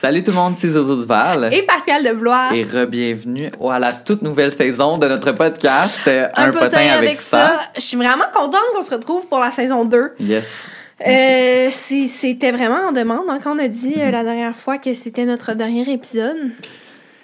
Salut tout le monde, c'est Zozo Duval. Et Pascal de Blois. Et re-bienvenue à la toute nouvelle saison de notre podcast euh, Un, potin, avec, ça. Je suis vraiment contente qu'on se retrouve pour la saison 2. Yes. Euh, c'était vraiment en demande hein, quand on a dit euh, la dernière fois que c'était notre dernier épisode.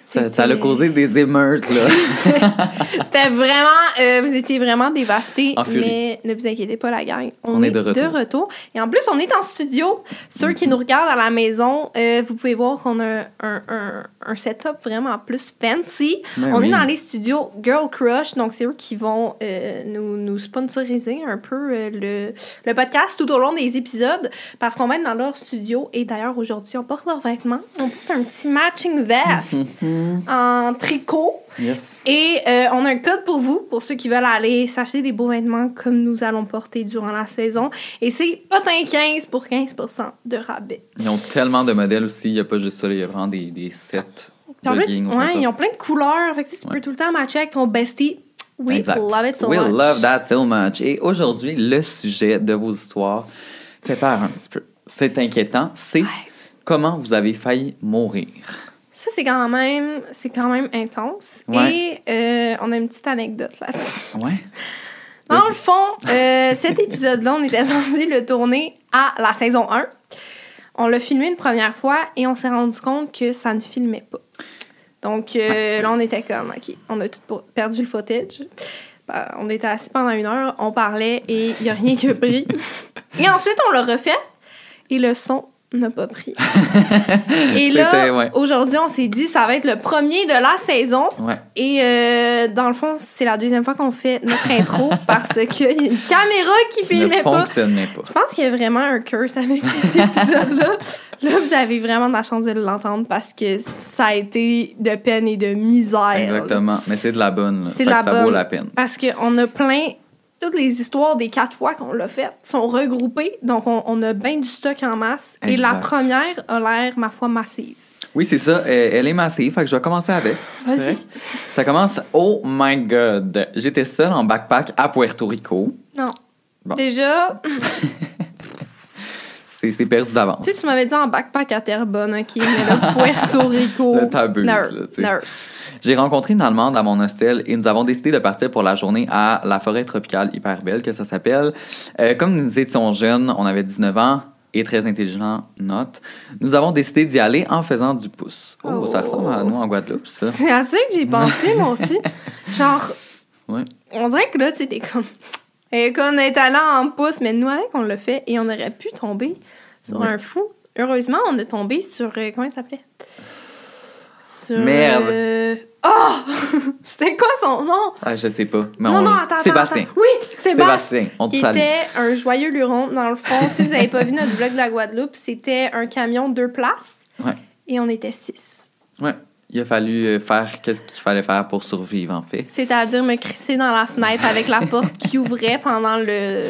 Ça, ça a causé des émeutes, là. C'était vraiment, euh, vous étiez vraiment dévastés, En furie. mais ne vous inquiétez pas, la gang. On est de retour. Et en plus, on est en studio. Ceux qui nous regardent à la maison, euh, vous pouvez voir qu'on a un, un, un setup vraiment plus fancy. Ben on oui. est dans les studios Girl Crush, donc c'est eux qui vont euh, nous, nous sponsoriser un peu le, le podcast tout au long des épisodes parce qu'on va être dans leur studio. Et d'ailleurs, aujourd'hui, on porte leurs vêtements. On porte un petit matching vest en tricot. Yes. Et euh, on a un code pour vous, pour ceux qui veulent aller s'acheter des beaux vêtements comme nous allons porter durant la saison. Et c'est potin 15 pour 15 de rabais. Ils ont tellement de modèles aussi. Il n'y a pas juste ça, il y a vraiment des, des sets. Puis en plus, ouais, ils ont plein de couleurs. Fait que tu sais, tu Ouais. peux tout le temps matcher avec ton bestie. We Exact. love it so We much. love that so much. Et aujourd'hui, le sujet de vos histoires fait peur un petit peu. C'est inquiétant. C'est Ouais. comment vous avez failli mourir. Ça, c'est quand même, c'est quand même intense. Ouais. Et euh, on a une petite anecdote là-dessus. Ouais. Dans le fond, euh, cet épisode-là, on était censé le tourner à la saison 1. On l'a filmé une première fois et on s'est rendu compte que ça ne filmait pas. Donc euh, là, on était comme, OK, on a tout perdu le footage. Ben, on était assis pendant une heure, on parlait et il n'y a rien qui a pris. et ensuite, on l'a refait et le son n'a pas pris. et là, ouais. aujourd'hui, on s'est dit, ça va être le premier de la saison. Ouais. Et euh, dans le fond, c'est la deuxième fois qu'on fait notre intro parce qu'il y a une caméra qui ne filmait pas. fonctionnait pas. Je pense qu'il y a vraiment un curse avec cet épisode-là. Là, vous avez vraiment de la chance de l'entendre parce que ça a été de peine et de misère. Exactement. Mais c'est de la bonne. C'est de la ça bonne. vaut la peine. Parce qu'on a plein. Toutes les histoires des quatre fois qu'on l'a fait sont regroupées. Donc, on, on a bien du stock en masse. Et la première a l'air, ma foi, massive. Oui, c'est ça. Elle est massive. Fait que je vais commencer avec. Vas-y. Ça commence. Oh my God. J'étais seule en backpack à Puerto Rico. Non. Bon. Déjà, C'est perdu d'avance. tu sais, tu m'avais dit en backpack à Terrebonne, OK, mais là, Puerto Rico. Le tabou, Nerd, là. J'ai rencontré une Allemande à mon hostel et nous avons décidé de partir pour la journée à la forêt tropicale hyper belle que ça s'appelle. Euh, comme nous étions jeunes, on avait 19 ans et très intelligents, note, nous avons décidé d'y aller en faisant du pouce. Oh, ça Oh. ressemble à nous en Guadeloupe, ça. C'est à ça que j'ai pensé, moi aussi. Genre, Ouais. on dirait que là, tu sais, t'es comme. Et qu'on est allé en pouce, mais nous, avec, on l'a fait et on aurait pu tomber sur un fou. Heureusement, on est tombé sur. euh, comment il s'appelait? Sur. Merde. euh, Oh C'était quoi son nom? Ah, je sais pas. Mais Non, on- non, attends, Sébastien. attends. Oui, Sébastien. On te salue. était un joyeux luron. Dans le fond, si vous n'avez pas vu notre vlog de la Guadeloupe, c'était un camion deux places. Ouais. Et on était six. Ouais. Il a fallu euh, faire qu'est-ce qu'il fallait faire pour survivre, en fait. C'est-à-dire me crisser dans la fenêtre avec la porte qui ouvrait pendant le,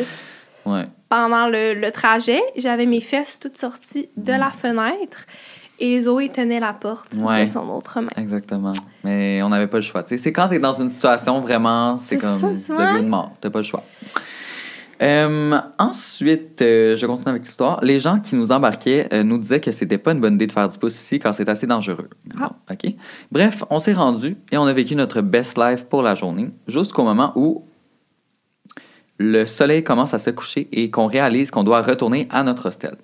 Ouais. pendant le, le trajet. J'avais mes fesses toutes sorties de la fenêtre et Zoé tenait la porte Ouais. de son autre main. Exactement. Mais on n'avait pas le choix. Tu c'est quand t'es dans une situation vraiment, c'est comme ça, vie ou de mort. T'as pas le choix. Euh, ensuite, euh, je continue avec l'histoire. Les gens qui nous embarquaient euh, nous disaient que c'était pas une bonne idée de faire du pouce ici car c'est assez dangereux. Ah. Bon, OK. Bref, on s'est rendu et on a vécu notre best life pour la journée jusqu'au moment où le soleil commence à se coucher et qu'on réalise qu'on doit retourner à notre hostel.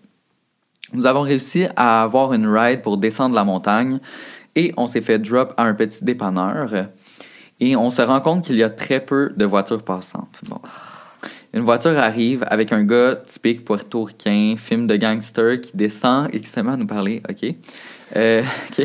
Nous avons réussi à avoir une ride pour descendre la montagne et on s'est fait drop à un petit dépanneur. Et on se rend compte qu'il y a très peu de voitures passantes. Bon. Une voiture arrive avec un gars typique portoricain, film de gangster, qui descend et qui se à nous parler. OK? Euh.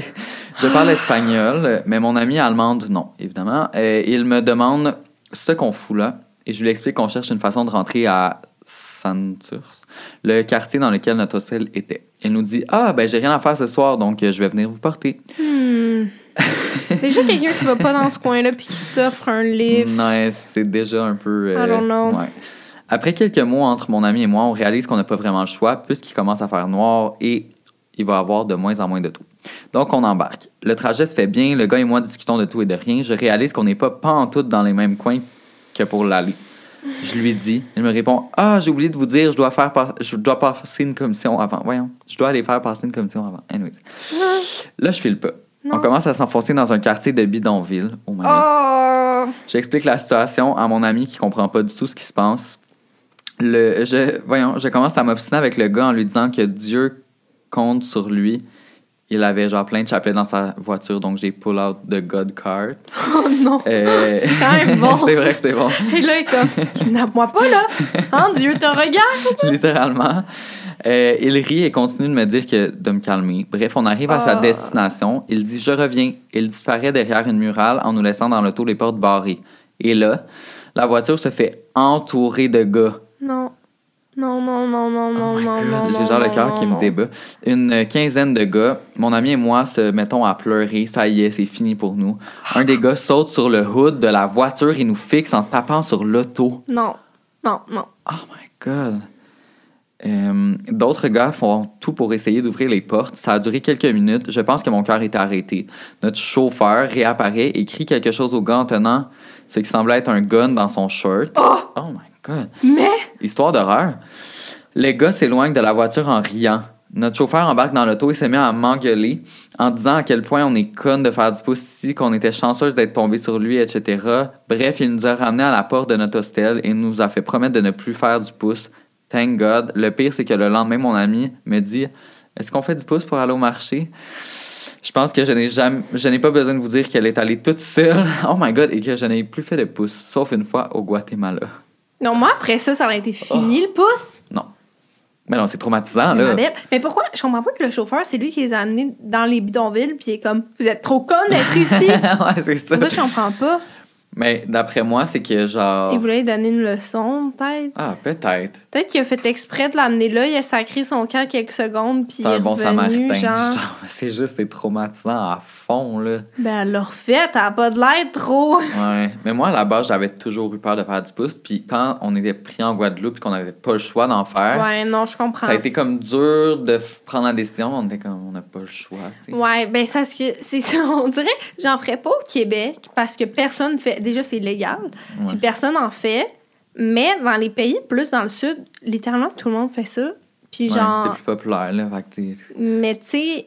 Je parle espagnol, mais mon ami allemande, non, évidemment. Euh, il me demande ce qu'on fout là. Et je lui explique qu'on cherche une façon de rentrer à Santurce, le quartier dans lequel notre hôtel était. Il nous dit Ah, ben j'ai rien à faire ce soir, donc euh, je vais venir vous porter. Hmm. Déjà quelqu'un qui va pas dans ce coin-là puis qui t'offre un lift. Ouais, c'est déjà un peu. euh, I don't know. ouais. Après quelques mots entre mon ami et moi, on réalise qu'on n'a pas vraiment le choix puisqu'il commence à faire noir et il va avoir de moins en moins de tout. Donc, on embarque. Le trajet se fait bien, le gars et moi discutons de tout et de rien. Je réalise qu'on n'est pas pas en tout dans les mêmes coins que pour l'aller. Je lui dis. Il me répond Ah, j'ai oublié de vous dire, je dois, faire je dois passer une commission avant. Voyons, je dois aller faire passer une commission avant. Anyways. Là, je file pas. On commence à s'enfoncer dans un quartier de bidonville. Oh God. Oh! J'explique la situation à mon ami qui comprend pas du tout ce qui se passe. Le, je, voyons, je commence à m'obstiner avec le gars en lui disant que Dieu compte sur lui. Il avait genre plein de chapelets dans sa voiture, donc j'ai pull out the God card. Oh non! Euh, C'est quand même bon, c'est vrai que c'est bon. Et là, il est comme, kidnappe-moi pas, là! Hein, Dieu te regarde! littéralement. Euh, il rit et continue de me dire que de me calmer. Bref, on arrive à sa Ah. destination. Il dit Je reviens. Il disparaît derrière une murale en nous laissant dans l'auto les portes barrées. Et là, la voiture se fait entourer de gars. Non. Non, non, non, non, non, Oh my non. J'ai non, genre le cœur non, qui me débat. Une quinzaine de gars. Mon ami et moi se mettons à pleurer. Ça y est, c'est fini pour nous. Un des gars saute sur le hood de la voiture et nous fixe en tapant sur l'auto. Non. Non, non. Oh my God. Euh, D'autres gars font tout pour essayer d'ouvrir les portes. Ça a duré quelques minutes. Je pense que mon cœur était arrêté. Notre chauffeur réapparaît et crie quelque chose au gars en tenant ce qui semblait être un gun dans son shirt. Oh! Oh my God. Mais, Histoire d'horreur. Les gars s'éloignent de la voiture en riant. Notre chauffeur embarque dans l'auto et se met à m'engueuler en disant à quel point on est conne de faire du pouce ici, qu'on était chanceuse d'être tombé sur lui, etc. Bref, il nous a ramenés à la porte de notre hostel et nous a fait promettre de ne plus faire du pouce. Thank God. Le pire, c'est que le lendemain, mon ami me dit Est-ce qu'on fait du pouce pour aller au marché? Je pense que je n'ai jamais, je n'ai pas besoin de vous dire qu'elle est allée toute seule. Oh my God, et que je n'ai plus fait de pouce, sauf une fois au Guatemala. Non, moi, après ça, ça aurait été fini, le pouce. Non. Mais non, c'est traumatisant, Ma là. Mais pourquoi? Je comprends pas que le chauffeur, c'est lui qui les a amenés dans les bidonvilles, puis il est comme, vous êtes trop connes d'être ici. ouais, c'est ça. ça, je comprends pas. Mais d'après moi, c'est que genre. Il voulait lui donner une leçon, peut-être. Ah, peut-être. Peut-être qu'il a fait exprès de l'amener là, il a sacré son camp quelques secondes, puis il C'est est un bon revenu, samaritain. genre... Genre, c'est juste, c'est traumatisant à fond, là. Ben, elle l'a refait, elle a pas de l'air trop. Ouais. Mais moi, à la base, j'avais toujours eu peur de faire du pouce. Puis quand on était pris en Guadeloupe et qu'on n'avait pas le choix d'en faire, Ouais, non, je comprends. ça a été comme dur de prendre la décision. On était comme, on n'a pas le choix, tu sais. Ouais, ben ça, c'est ça. On dirait, j'en ferais pas au Québec parce que personne fait. Déjà, c'est légal. Ouais. Puis personne en fait. Mais dans les pays plus dans le sud, littéralement, tout le monde fait ça. Puis Ouais, genre. c'est plus populaire, là. Fait Mais tu sais,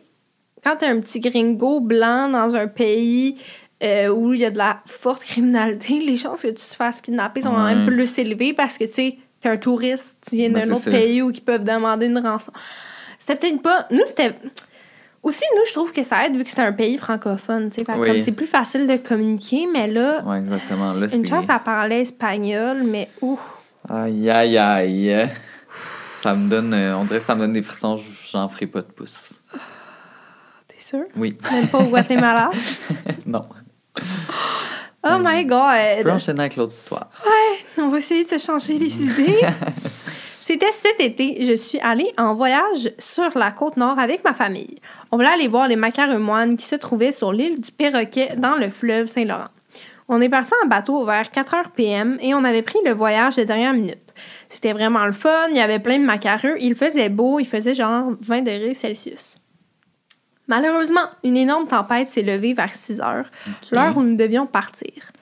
quand t'es un petit gringo blanc dans un pays euh, où il y a de la forte criminalité, les chances que tu te fasses kidnapper sont quand même plus élevées parce que tu sais, t'es un touriste, tu viens Ben, d'un autre ça. pays où ils peuvent demander une rançon. C'était peut-être pas. Nous, c'était. Aussi, nous, je trouve que ça aide vu que c'est un pays francophone. Fait Oui. comme c'est plus facile de communiquer, mais là, Ouais, exactement. Là, une chance, elle parlait espagnol, mais ouf. Aïe, aïe, aïe. Ça me donne. euh, on dirait que ça me donne des frissons. J'en ferai pas de pouce. T'es sûr? Oui. Même pas au Guatemala? non. Oh my god! Tu peux enchaîner avec l'autre histoire. On va essayer de se changer les idées. C'était cet été, je suis allée en voyage sur la côte nord avec ma famille. On voulait aller voir les macareux moines qui se trouvaient sur l'île du Perroquet dans le fleuve Saint-Laurent. On est parti en bateau vers 4 h PM et on avait pris le voyage de dernière minute. C'était vraiment le fun, il y avait plein de macareux, il faisait beau, il faisait genre 20 degrés Celsius. Malheureusement, une énorme tempête s'est levée vers 6 heures, l'heure où nous devions partir.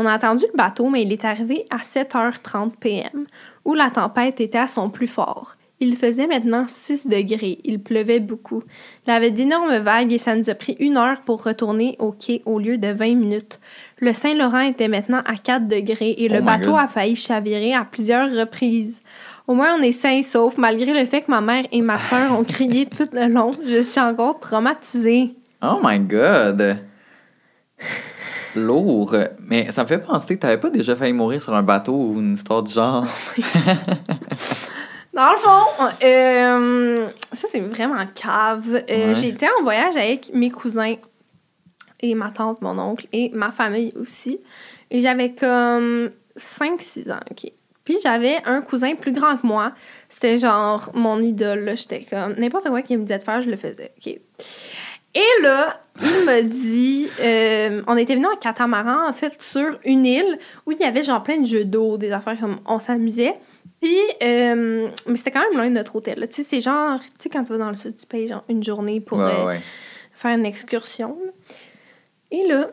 On a attendu le bateau, mais il est arrivé à 7h30 p.m., où la tempête était à son plus fort. Il faisait maintenant 6 degrés. Il pleuvait beaucoup. Il y avait d'énormes vagues et ça nous a pris une heure pour retourner au quai au lieu de 20 minutes. Le Saint-Laurent était maintenant à 4 degrés et le Oh bateau God. a failli chavirer à plusieurs reprises. Au moins, on est sains et saufs, malgré le fait que ma mère et ma soeur ont crié tout le long. Je suis encore traumatisée. Oh my god! Lourd. Mais ça me fait penser, t'avais pas déjà failli mourir sur un bateau ou une histoire du genre? Dans le fond, euh, ça c'est vraiment cave. Euh, Ouais. J'étais en voyage avec mes cousins et ma tante, mon oncle et ma famille aussi. Et j'avais comme 5-6 ans, OK. Puis j'avais un cousin plus grand que moi. C'était genre mon idole. là. J'étais comme n'importe quoi qu'il me disait de faire, je le faisais, OK. Et là, il me dit, euh, on était venus en catamaran, en fait, sur une île où il y avait genre plein de jeux d'eau, des affaires comme on s'amusait. Puis, euh, mais c'était quand même loin de notre hôtel. Tu sais, c'est genre, tu sais, quand tu vas dans le sud, tu payes genre une journée pour ouais, euh, ouais. faire une excursion. Et là,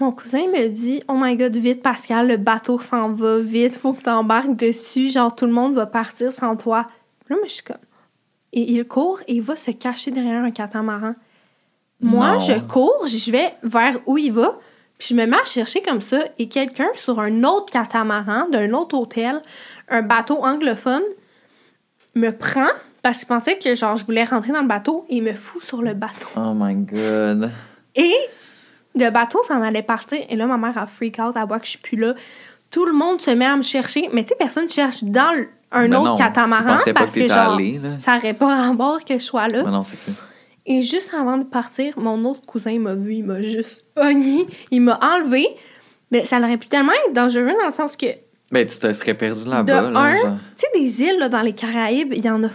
Mon cousin me dit Oh my god, vite, Pascal, le bateau s'en va, vite, faut que t'embarques dessus. Genre, tout le monde va partir sans toi. Là, moi, je suis comme. Et il court et il va se cacher derrière un catamaran. Moi, Non. je cours, je vais vers où il va, puis je me mets à chercher comme ça, et quelqu'un sur un autre catamaran d'un autre hôtel, un bateau anglophone, me prend parce qu'il pensait que genre je voulais rentrer dans le bateau et il me fout sur le bateau. Oh my god. Et le bateau s'en allait partir, et là ma mère a freak out, elle voit que je suis plus là. Tout le monde se met à me chercher, mais tu sais, personne cherche dans un Ben autre non, catamaran pas parce que genre, là. ça n'aurait pas rapport que je sois là. Mais non, c'est ça. Et juste avant de partir, mon autre cousin m'a vu, il m'a juste pogné, il m'a enlevé. Mais ça aurait pu tellement être dangereux dans le sens que, tu Ben, tu te serais perdu De là-bas, là. un, genre. sais, des îles là, dans les Caraïbes, il y en a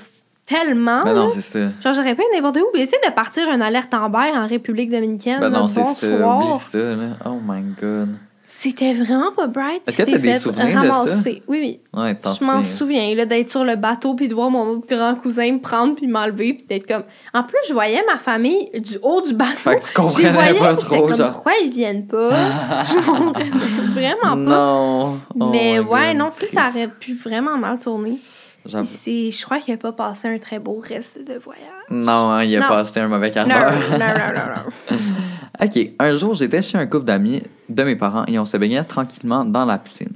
tellement. Ben là. non, c'est ça. Genre, j'aurais pu n'importe où. Mais essayer de partir une alerte Amber en République dominicaine. Ben là, non, c'est ça. Oublie ça, là. Oh my god. C'était vraiment pas bright. Est-ce que t'as des de ça? ramasser. Oui, oui. Ouais, Je m'en souviens. là, d'être sur le bateau, puis de voir mon autre grand cousin me prendre, puis m'enlever, puis d'être comme... En plus, je voyais ma famille du haut du bateau. Fait que tu comprenais voyais, pas trop, comme, genre. pourquoi ils viennent pas? je comprenais vraiment pas. Non. Oh Mais ouais, God, non, ça, ça aurait pu vraiment mal tourner. Je crois qu'il a pas passé un très beau reste de voyage. Non, hein, il a Non. passé un mauvais quart d'heure. non, non, non, non. OK. Un jour, j'étais chez un couple d'amis de mes parents et on se baignait tranquillement dans la piscine.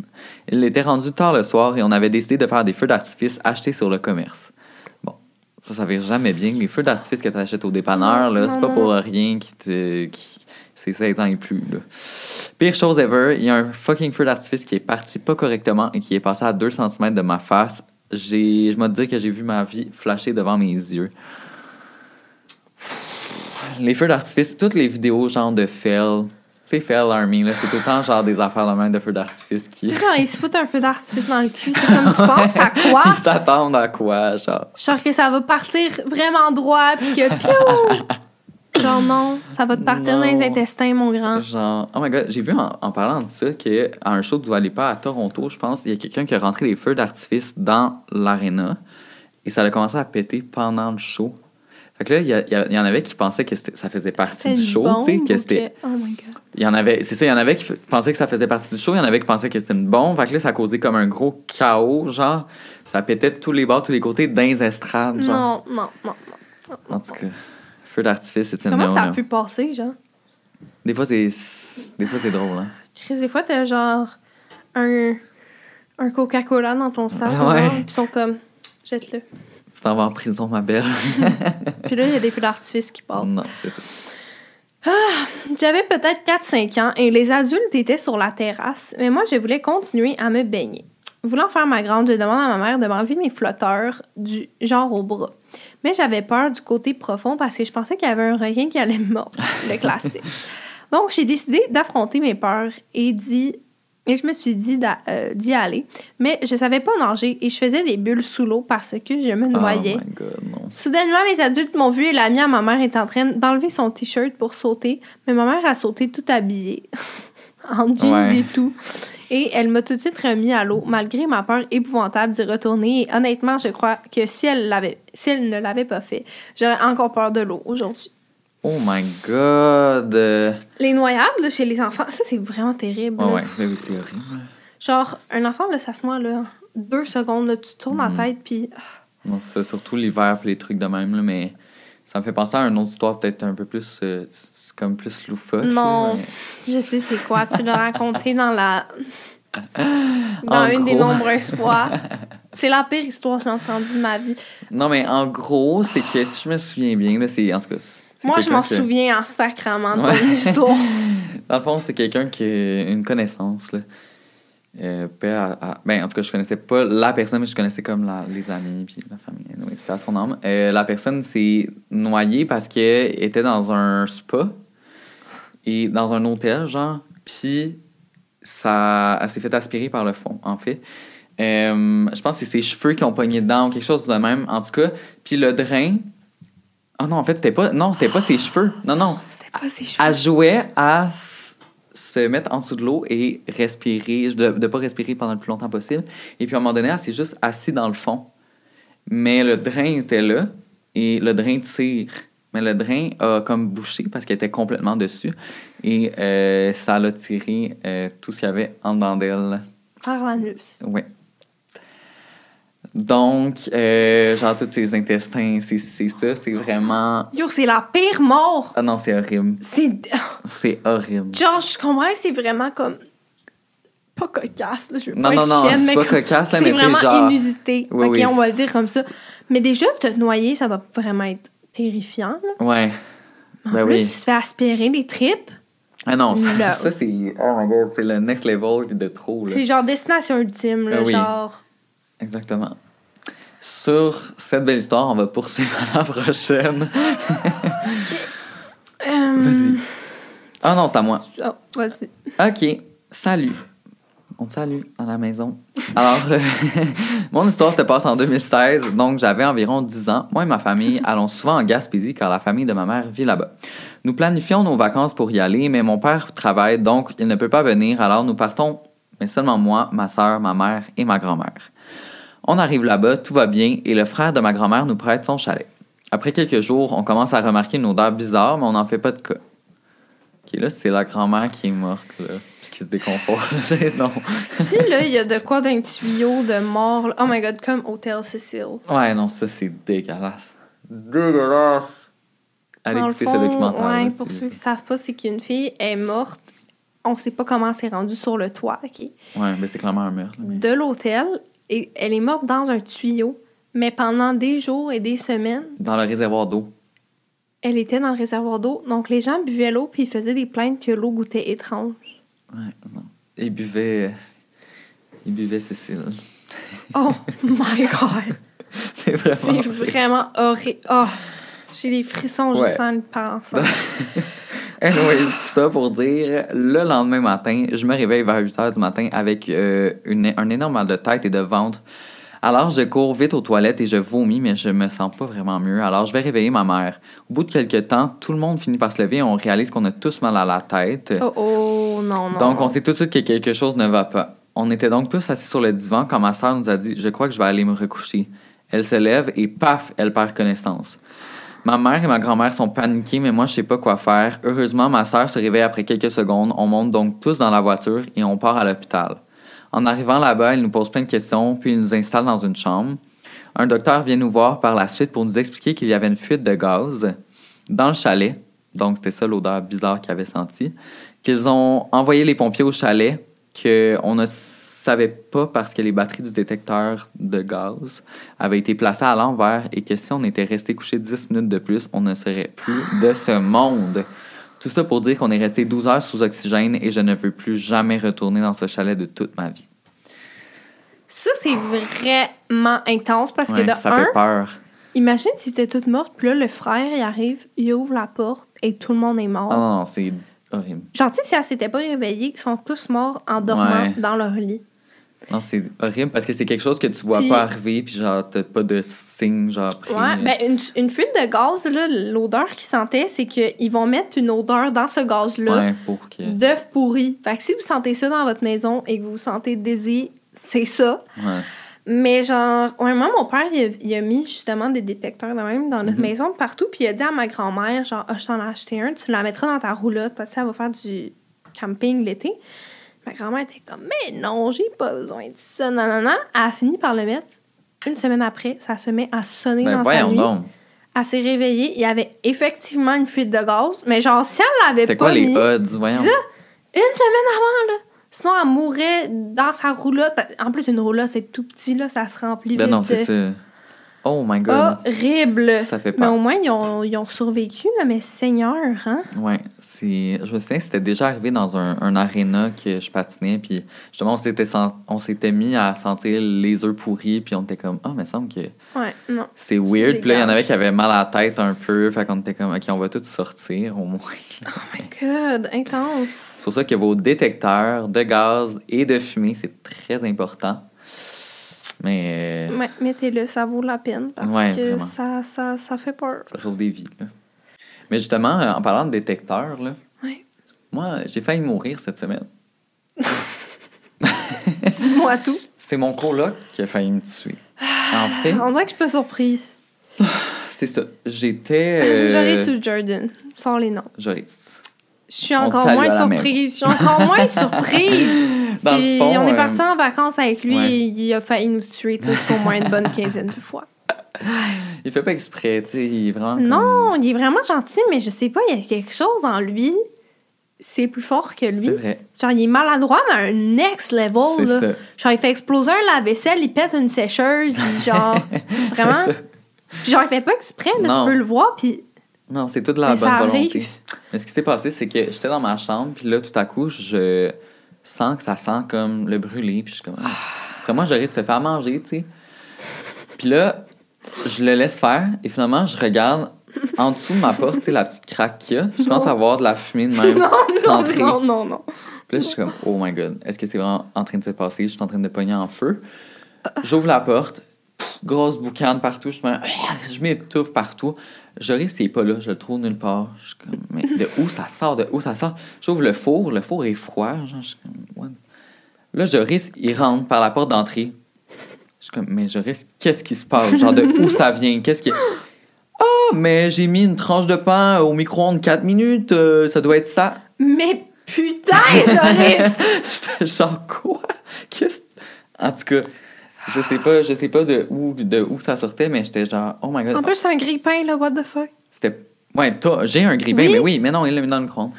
Il était rendu tard le soir et on avait décidé de faire des feux d'artifice achetés sur le commerce. Bon, ça, ça va jamais bien. Les feux d'artifice que tu achètes au dépanneur, là, c'est pas pour rien qui te. Qui... C'est 16 ans et plus, là. Pire chose ever, il y a un fucking feu d'artifice qui est parti pas correctement et qui est passé à 2 cm de ma face. J'ai, je me dire que j'ai vu ma vie flasher devant mes yeux. Les feux d'artifice, toutes les vidéos genre de fail, c'est fail army, là, c'est tout le temps genre des affaires de même de feux d'artifice qui. Tu sais, genre, ils se foutent un feu d'artifice dans le cul. C'est comme tu penses à quoi? Ils s'attendent à quoi, genre? Genre que ça va partir vraiment droit, puis que piou! Genre non, ça va te partir dans les intestins, mon grand. Genre, oh my god, j'ai vu en, en parlant de ça qu'à un show de Dua Lipa à Toronto, je pense, il y a quelqu'un qui a rentré des feux d'artifice dans l'aréna et ça a commencé à péter pendant le show. Fait que là, il y, en avait qui pensaient que ça faisait partie du show, tu sais, que c'était. Oh my god. Il y en avait, c'est ça, il y en avait qui pensaient que ça faisait partie du show, il y en avait qui pensaient que c'était une bombe. Fait que là, ça a causé comme un gros chaos, genre, ça pétait de tous les bords, tous les côtés, estrades, genre. Non, non, non, non. En tout cas, feu d'artifice, c'est une Comment ça a pu passer, genre? Des fois, c'est, des fois, c'est drôle, hein. Chris, des fois, t'as genre un, un Coca-Cola dans ton sac, Ouais. genre, puis ils sont comme, jette-le. Tu t'en vas en prison, ma belle. Puis là, il y a des feux d'artifice qui partent. non, c'est ça. J'avais peut-être 4-5 ans et les adultes étaient sur la terrasse, mais moi, je voulais continuer à me baigner. Voulant faire ma grande, je demande à ma mère de m'enlever mes flotteurs du genre au bras. Mais j'avais peur du côté profond parce que je pensais qu'il y avait un requin qui allait me mordre, le classique. Donc, j'ai décidé d'affronter mes peurs et d'y et je me suis dit euh, d'y aller. Mais je savais pas nager et je faisais des bulles sous l'eau parce que je me noyais. Oh my god, non. Soudainement, les adultes m'ont vu et l'ami à ma mère est en train d'enlever son t-shirt pour sauter, mais ma mère a sauté tout habillée, en jeans Ouais. et tout. Et elle m'a tout de suite remis à l'eau, malgré ma peur épouvantable d'y retourner. Et honnêtement, je crois que si elle, l'avait, si elle ne l'avait pas fait, j'aurais encore peur de l'eau aujourd'hui. Oh my god. Les noyades là, chez les enfants, ça c'est vraiment terrible. Là. ouais, mais oui, c'est horrible. Genre, un enfant, là, ça se noie là, deux secondes, là, tu tournes Mhm. la tête, puis Non, c'est surtout l'hiver pis les trucs de même, là, mais ça me fait penser à une autre histoire peut-être un peu plus. euh, c'est comme plus loufoque. là, Non. mais- Je sais c'est quoi. Tu l'as raconté dans la. Dans En une des nombreuses fois. C'est la pire histoire que j'ai entendue de ma vie. Non, mais en gros, c'est que si je me souviens bien, là, c'est. En tout cas. Moi, je m'en que- souviens en sacrament de Ouais. ton histoire. Dans le fond, c'est quelqu'un qui a une connaissance, là. Euh, paix à- à- ben, en tout cas, je connaissais pas la personne, mais je connaissais comme la- les amis puis la famille. Paix à son âme. Euh, la personne s'est noyée parce qu'elle était dans un spa et dans un hôtel, genre, puis ça, elle s'est fait aspirer par le fond, en fait. Euh, je pense que c'est ses cheveux qui ont pogné dedans ou quelque chose de même, en tout cas. Puis le drain... Oh non, en fait, c'était pas... Non, c'était pas ses cheveux. Non, non. C'était pas ses cheveux. Elle jouait à se mettre en dessous de l'eau et respirer, de ne pas respirer pendant le plus longtemps possible. Et puis à un moment donné, elle s'est juste assise dans le fond. Mais le drain était là et le drain tire. Mais le drain a comme bouché parce qu'elle était complètement dessus. Et euh, ça l'a tiré euh, tout ce qu'il y avait en dedans d'elle. Par l'anus. Oui. Donc, euh, genre, tous ses intestins, c'est c'est ça. C'est vraiment. Yo, c'est la pire mort. Ah non, c'est horrible. C'est. C'est horrible. Genre, je comprends c'est vraiment comme. Pas cocasse, là. Je veux Non, pas non, être non, chienne, c'est mais pas comme- cocasse, là, c'est mais c'est vraiment genre- inusité. Oui, ok, oui, on va le dire comme ça. Mais déjà, te noyer, ça doit vraiment être terrifiant, là. Ouais. En Ben plus, oui. tu te fais aspirer les tripes. Ah non, ça, Là. ça, c'est. Oh my god, c'est le next level de trop, là. C'est genre destination ultime, là. Ben oui. Exactement. Sur cette belle histoire, on va poursuivre à la prochaine. euh, Vas-y. Ah non, c'est à moi. oh, vas-y. OK. Salut. On te salue à la maison. Alors, euh, mon histoire se passe en 2016, donc j'avais environ 10 ans. Moi et ma famille allons souvent en Gaspésie car la famille de ma mère vit là-bas. Nous planifions nos vacances pour y aller, mais mon père travaille, donc il ne peut pas venir, alors nous partons, mais seulement moi, ma soeur, ma mère et ma grand-mère. On arrive là-bas, tout va bien, et le frère de ma grand-mère nous prête son chalet. Après quelques jours, on commence à remarquer une odeur bizarre, mais on n'en fait pas de cas. OK, là, c'est la grand-mère qui est morte, là, puis qui se décompose. non. si, là, il y a de quoi d'un tuyau de mort, là, oh my god, comme Hôtel Cécile. Ouais, non, ça, c'est dégueulasse. Dégueulasse! Allez Dans le écouter fond, ce documentaire. Ouais, là, pour ceux qui savent pas, c'est qu'une fille est morte. On sait pas comment c'est rendu sur le toit, OK? Ouais, mais c'est clairement un meurtre. mais- De l'hôtel. Et elle est morte dans un tuyau. Mais pendant des jours et des semaines, Dans le réservoir d'eau. elle était dans le réservoir d'eau. Donc les gens buvaient l'eau puis ils faisaient des plaintes que l'eau goûtait étrange. Ouais, non. Il buvait. Il buvait Cécile. Oh my god! c'est vraiment. C'est vraiment horrible. Oh, j'ai des frissons Ouais. juste en y pensant. Anyway, tout ça pour dire, le lendemain matin, je me réveille vers 8 h du matin avec euh, une- un énorme mal de tête et de ventre. Alors, je cours vite aux toilettes et je vomis, mais je me sens pas vraiment mieux. Alors, je vais réveiller ma mère. Au bout de quelques temps, tout le monde finit par se lever et on réalise qu'on a tous mal à la tête. Oh oh, non, non. Donc, on sait tout de suite que quelque chose ne va pas. On était donc tous assis sur le divan quand ma soeur nous a dit Je crois que je vais aller me recoucher. Elle se lève et paf, elle perd connaissance. Ma mère et ma grand-mère sont paniquées, mais moi, je sais pas quoi faire. Heureusement, ma soeur se réveille après quelques secondes. On monte donc tous dans la voiture et on part à l'hôpital. En arrivant là-bas, elle nous pose plein de questions, puis il nous installe dans une chambre. Un docteur vient nous voir par la suite pour nous expliquer qu'il y avait une fuite de gaz dans le chalet. Donc, c'était ça l'odeur bizarre qu'ils avaient sentie. Qu'ils ont envoyé les pompiers au chalet, qu'on ne savait pas parce que les batteries du détecteur de gaz avaient été placées à l'envers et que si on était resté couché 10 minutes de plus, on ne serait plus de ce monde. Tout ça pour dire qu'on est resté 12 heures sous oxygène et je ne veux plus jamais retourner dans ce chalet de toute ma vie. Ça, c'est vraiment intense parce que de ça un, fait peur. imagine si t'es toute morte, puis là, le frère, il arrive, il ouvre la porte et tout le monde est mort. Ah non, non, c'est horrible. Genre, tu sais, si elle s'était pas réveillée, ils sont tous morts en dormant Ouais. dans leur lit. Non, c'est horrible parce que c'est quelque chose que tu vois Puis- pas arriver, puis genre, t'as pas de signe, genre, pris. Ouais, ben une, une fuite de gaz, là, l'odeur qu'ils sentaient, c'est qu'ils vont mettre une odeur dans ce gaz-là Ouais, pour que. d'œuf pourri. Fait que si vous sentez ça dans votre maison et que vous vous sentez désir, c'est ça. Ouais. Mais genre, ouais, moi, mon père, il a, il a mis justement des détecteurs de même dans notre Mhm. maison partout. Puis il a dit à ma grand-mère, genre, ah, je t'en ai acheté un, tu la mettras dans ta roulotte parce que ça va faire du camping l'été. Ma grand-mère était comme, mais non, j'ai pas besoin de ça, non, non, non. Elle a fini par le mettre. Une semaine après, ça se met à sonner Ben dans sa nuit. donc. Elle s'est réveillée, il y avait effectivement une fuite de gaz. Mais genre, si elle l'avait pas quoi les mis, odds? Voyons? ça, une semaine avant, là. Sinon, elle mourrait dans sa roulotte. En plus, une roulotte, c'est tout petit, là, ça se remplit Ben vite. non, c'est ça. Oh my god. Horrible. Ça fait Mais peur. au moins, ils ont, ils ont survécu, là, mais Seigneur, hein? C'est. Je me souviens, c'était déjà arrivé dans un, un aréna que je patinais, puis justement, on s'était, sen- on s'était mis à sentir les œufs pourris, puis on était comme, ah, mais il me semble que Ouais, non. c'est weird. Puis là, il y en avait qui avaient mal à la tête un peu, fait qu'on était comme, ok, on va tous sortir au moins. Oh my god, intense. C'est pour ça que vos détecteurs de gaz et de fumée, c'est très important. Mais euh, Ouais, mettez-le, ça vaut la peine parce Ouais, que ça, ça, ça fait peur. ça sauve des vies. là. Mais justement, euh, en parlant de détecteurs, là, Ouais. moi, j'ai failli mourir cette semaine. Dis-moi tout. C'est mon coloc qui a failli me tuer. En fait, On dirait que je suis pas surpris. c'est ça. J'étais. euh, Joris ou Jordan? Sors les noms. Joris. Je suis encore moins surprise. Je suis encore moins surprise. Dans le C'est- fond, on est euh, partis en vacances avec lui ouais. et il a failli nous tuer tous au moins une bonne quinzaine de fois. Il fait pas exprès, tu sais. Il est vraiment. comme- Non, il est vraiment gentil, mais je sais pas, il y a quelque chose en lui. C'est plus fort que lui. C'est vrai. Genre, il est maladroit, mais à un next level. Là. ça. Genre, il fait exploser un lave-vaisselle, il pète une sécheuse, genre, vraiment. Puis genre, il fait pas exprès, là, tu peux le voir, puis Non, c'est toute la Mais bonne ça volonté. Mais ce qui s'est passé, c'est que j'étais dans ma chambre, puis là, tout à coup, je sens que ça sent comme le brûlé, puis je suis comme. Ah. Après, moi, Joris se fait à manger, tu sais. Puis là, je le laisse faire, et finalement, je regarde en dessous de ma porte, tu sais, la petite craque qu'il y a. Je commence à voir de la fumée de même non, non, non, non, non. Puis là, je suis comme, oh my god, est-ce que c'est vraiment en train de se passer? Je suis en train de pogner en feu. J'ouvre la porte, grosse boucane partout, je me- je m'étouffe partout. Joris, il est pas là, je le trouve nulle part. Je suis comme, mais de où ça sort? De où ça sort? J'ouvre le four, le four est froid. Genre, je suis comme, what? Là, Joris, il rentre par la porte d'entrée. Je suis comme, mais Joris, qu'est-ce qui se passe? Genre, de où ça vient? Qu'est-ce qui. Ah, mais j'ai mis une tranche de pain au micro-ondes 4 minutes, euh, ça doit être ça. Mais putain, Joris! J'étais genre quoi? Qu'est-ce? En tout cas, je sais pas, je sais pas de où de où ça sortait, mais j'étais genre oh my god. en plus, c'est un grille-pain, là, what the fuck? C'était ouais, toi, j'ai un grille-pain, Oui. mais oui, mais non, il l'a mis dans le micro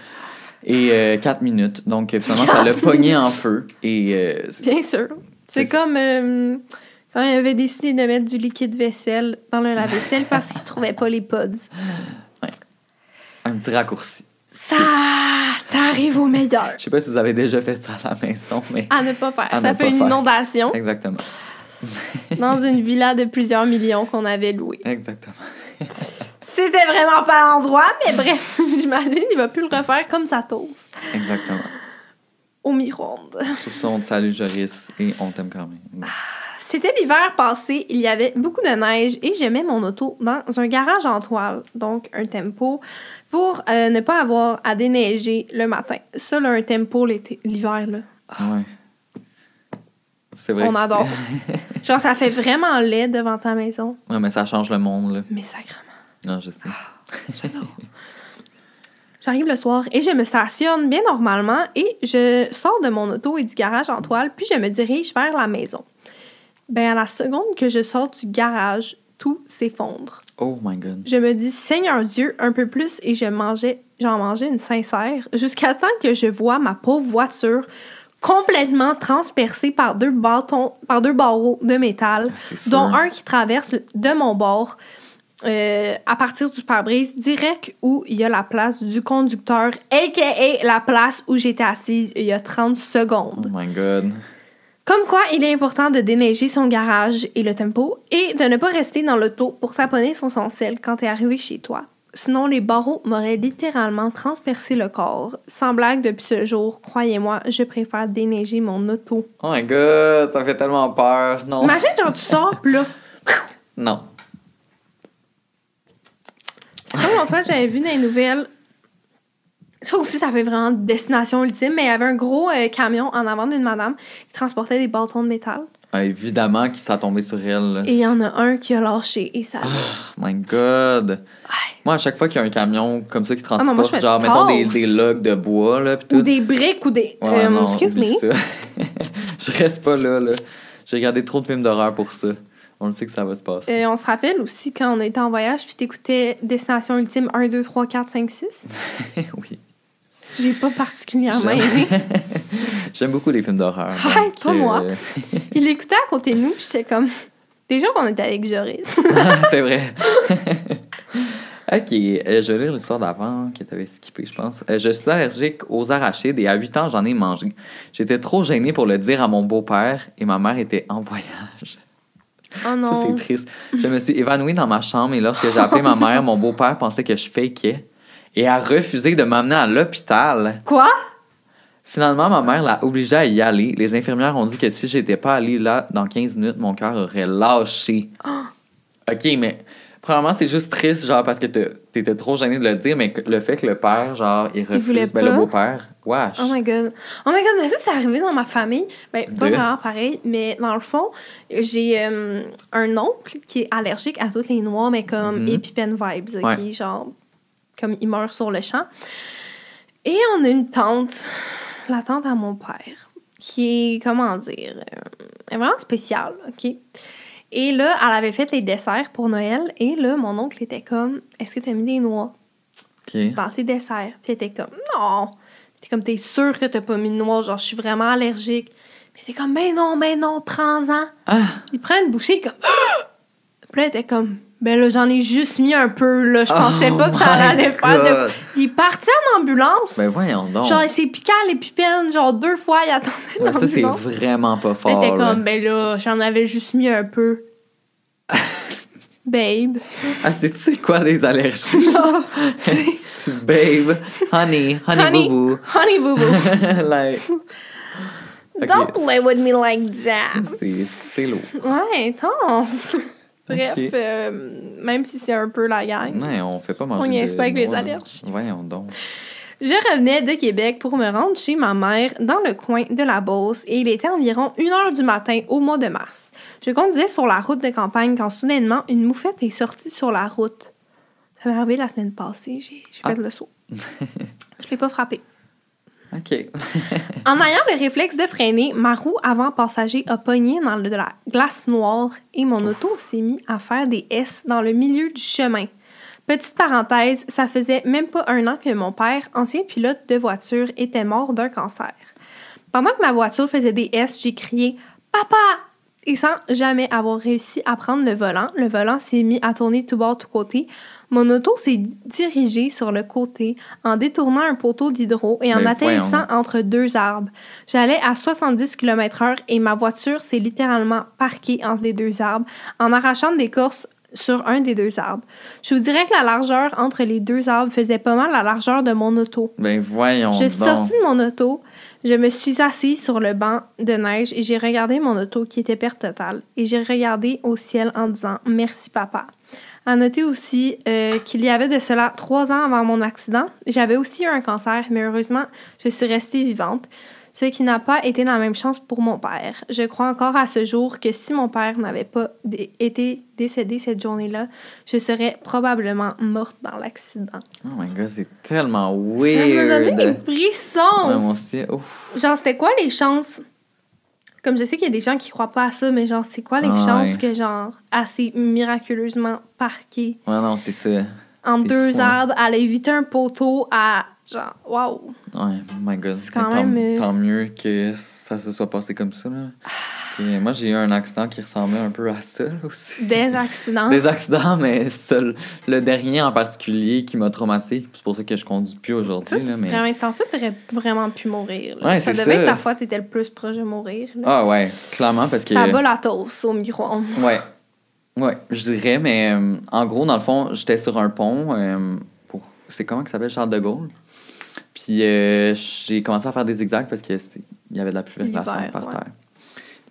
Et 4 minutes. Donc euh, finalement, ça l'a pogné en feu. Et euh, Bien sûr. C'est comme euh, quand il avait décidé de mettre du liquide vaisselle dans le lave-vaisselle parce qu'il trouvait pas les pods. un petit raccourci. Ça, ça arrive au meilleur. Je sais pas si vous avez déjà fait ça à la maison, mais À ne pas faire. À ça fait une faire. inondation exactement. dans une villa de plusieurs millions qu'on avait louée. Exactement. C'était vraiment pas l'endroit, mais bref, j'imagine il va plus le refaire comme sa toast Exactement. au micro-ondes. Sur ça, on te salue, Joris, et on t'aime quand même. C'était l'hiver passé, il y avait beaucoup de neige et je mets mon auto dans un garage en toile, donc un tempo, pour euh, ne pas avoir à déneiger le matin. Ça, là, un tempo l'hiver, là, Ouais. C'est vrai. on adore. Genre, ça fait vraiment laid devant ta maison, Ouais, mais ça change le monde, là. mais sacrément. Non, je sais. J'arrive le soir et je me stationne bien normalement et je sors de mon auto et du garage en toile, puis je me dirige vers la maison. Ben, à la seconde que je sors du garage, tout s'effondre. Oh my god. Je me dis, Seigneur Dieu, un peu plus, et je mangeais, j'en mangeais une sincère, jusqu'à temps que je vois ma pauvre voiture complètement transpercée par deux bâtons, par deux barreaux de métal, Ah, dont un qui traverse de mon bord euh, à partir du pare-brise, direct où il y a la place du conducteur, a.k.a. la place où j'étais assise il y a 30 Oh secondes. my god. Comme quoi, il est important de déneiger son garage et le tempo et de ne pas rester dans l'auto pour taponner sur son sel quand t'es arrivé chez toi. Sinon, les barreaux m'auraient littéralement transpercé le corps. Sans blague, depuis ce jour, croyez-moi, je préfère déneiger mon auto. Oh my god, ça fait tellement peur. Non. Imagine, genre, tu sors, pis là, Non. c'est comme l'autre fois, j'avais vu dans les nouvelles. Ça aussi, ça fait vraiment destination ultime, mais il y avait un gros euh, camion en avant d'une madame qui transportait des bâtons de métal. Ah, évidemment qu'il s'est tombé sur elle. là. Et il y en a un qui a lâché et ça. Oh my god. Moi, à chaque fois qu'il y a un camion comme ça qui transporte, Ah non, moi, je me genre, mettons des, tasse. des logs de bois, là, pis tout. Ou des briques ou des. Ouais, euh, non, excuse oublie me. ça. je reste pas là, là. J'ai regardé trop de films d'horreur pour ça. On le sait que ça va se passer. Euh, on se rappelle aussi quand on était en voyage puis t'écoutais Destination Ultime 1, 2, 3, 4, 5, 6. oui. J'ai pas particulièrement aimé. J'aime beaucoup les films d'horreur. Ah, donc, pas moi. euh, Il l'écoutait à côté de nous puis j'étais comme. Déjà qu'on était avec Joris. C'est vrai. ok, euh, je vais lire l'histoire d'avant que tu avais skippé, je pense. Euh, je suis allergique aux arachides et à 8 ans, j'en ai mangé. J'étais trop gênée pour le dire à mon beau-père et ma mère était en voyage. Oh Ça, c'est non. triste. Je me suis évanouie dans ma chambre et lorsque j'ai appelé ma mère, mon beau-père pensait que je fakeais et a refusé de m'amener à l'hôpital. Quoi? Finalement, ma mère l'a obligé à y aller. Les infirmières ont dit que si j'étais pas allée là dans 15 minutes, mon cœur aurait lâché. OK, mais Premièrement, c'est juste triste, genre, parce que t'étais trop gêné de le dire, mais le fait que le père, genre, il refuse. voulait ben, le beau-père, wesh. Oh my god. Oh my god, mais ça, c'est arrivé dans ma famille. Ben, pas vraiment pareil, mais dans le fond, j'ai euh, un oncle qui est allergique à toutes les noix, mais comme Mhm. EpiPen vibes, ok? Ouais. Genre, comme il meurt sur le champ. Et on a une tante, la tante à mon père, qui est, comment dire, euh, est vraiment spéciale, ok? Et là, elle avait fait les desserts pour Noël, et là, mon oncle était comme, est-ce que tu as mis des noix? Dans tes desserts. Puis elle était comme, non. T'es comme, t'es sûr que t'as pas mis de noix, genre, je suis vraiment allergique. Puis elle était comme, ben non, ben non, prends-en. Ah! Il prend une bouchée, comme, puis là, elle était comme, ben là, j'en ai juste mis un peu, là. Je pensais Oh pas que ça allait faire de. Puis il est parti en ambulance. Ben voyons donc. Genre, il s'est piqué à l'épipène, genre, deux fois, il attendait Ouais, ça, c'est l'ambulance. vraiment pas Elle fort. là. comme, ben là, j'en avais juste mis un peu. Babe. Ah, tu sais- tu sais quoi, des allergies? Babe, honey, honey, Honey. boo honey boo boo. boo. like. Don't play with me like that. c'est- c'est lourd. Ouais, intense. Bref, euh, même si c'est un peu la gang. Non, on fait pas manger On pas avec les allergies. Voyons donc. Je revenais de Québec pour me rendre chez ma mère dans le coin de la Beauce et il était environ 1 heure du matin au mois de mars. Je conduisais sur la route de campagne quand soudainement une moufette est sortie sur la route. Ça m'est arrivé la semaine passée, j'ai j'ai fait Ah. le saut. Je l'ai pas frappé. OK. En ayant le réflexe de freiner, ma roue avant passager a pogné dans de la glace noire et mon auto s'est mis à faire des S dans le milieu du chemin. Petite parenthèse, ça faisait même pas un an que mon père, ancien pilote de voiture, était mort d'un cancer. Pendant que ma voiture faisait des S, j'ai crié Papa! Et sans jamais avoir réussi à prendre le volant, le volant s'est mis à tourner tout bord, tout côté. Mon auto s'est dirigée sur le côté en détournant un poteau d'hydro et en Mais atterrissant voyons. entre deux arbres. J'allais à 70 km/h et ma voiture s'est littéralement parquée entre les deux arbres en arrachant de l'écorce sur un des deux arbres. Je vous dirais que la largeur entre les deux arbres faisait pas mal la largeur de mon auto. Ben voyons Je suis donc. sortie de mon auto, je me suis assise sur le banc de neige et j'ai regardé mon auto qui était perte totale. Et j'ai regardé au ciel en disant merci papa. À noter aussi euh, qu'il y avait de cela trois ans avant mon accident. J'avais aussi eu un cancer, mais heureusement, je suis restée vivante. Ce qui n'a pas été la même chance pour mon père. Je crois encore à ce jour que si mon père n'avait pas été décédé cette journée-là, je serais probablement morte dans l'accident. Oh my god, c'est tellement Ça weird. m'a donné des frissons! Ouais. Genre, c'était quoi les chances? Comme je sais qu'il y a des gens qui croient pas à ça, mais genre, c'est quoi les Ah, chances ouais. que, genre, assez miraculeusement parqué Ouais, non, c'est ça. C'est deux fou, hein. arbres, elle a évité un poteau à, genre, waouh! Ouais, oh my god. C'est quand Mais tant, même, euh, tant mieux que ça se soit passé comme ça. Là. Parce moi, j'ai eu un accident qui ressemblait un peu à ça aussi. Des accidents? Des accidents, mais seul, le dernier en particulier qui m'a traumatisé. C'est pour ça que je conduis plus Ça, aujourd'hui. là, mais... vraiment intense. Ça, t'aurais vraiment pu mourir. Ouais, ça devait ça. être la fois t'étais le plus proche de mourir. là. Ah ouais, clairement, parce que... Ça bat la tosse au micro-ondes. Ouais. Ouais, je dirais, mais euh, en gros, dans le fond, j'étais sur un pont euh, pour. C'est comment que ça s'appelle Charles de Gaulle? Puis euh, j'ai commencé à faire des zigzags parce que c'était- il y avait de la pulvérisation par ouais. terre.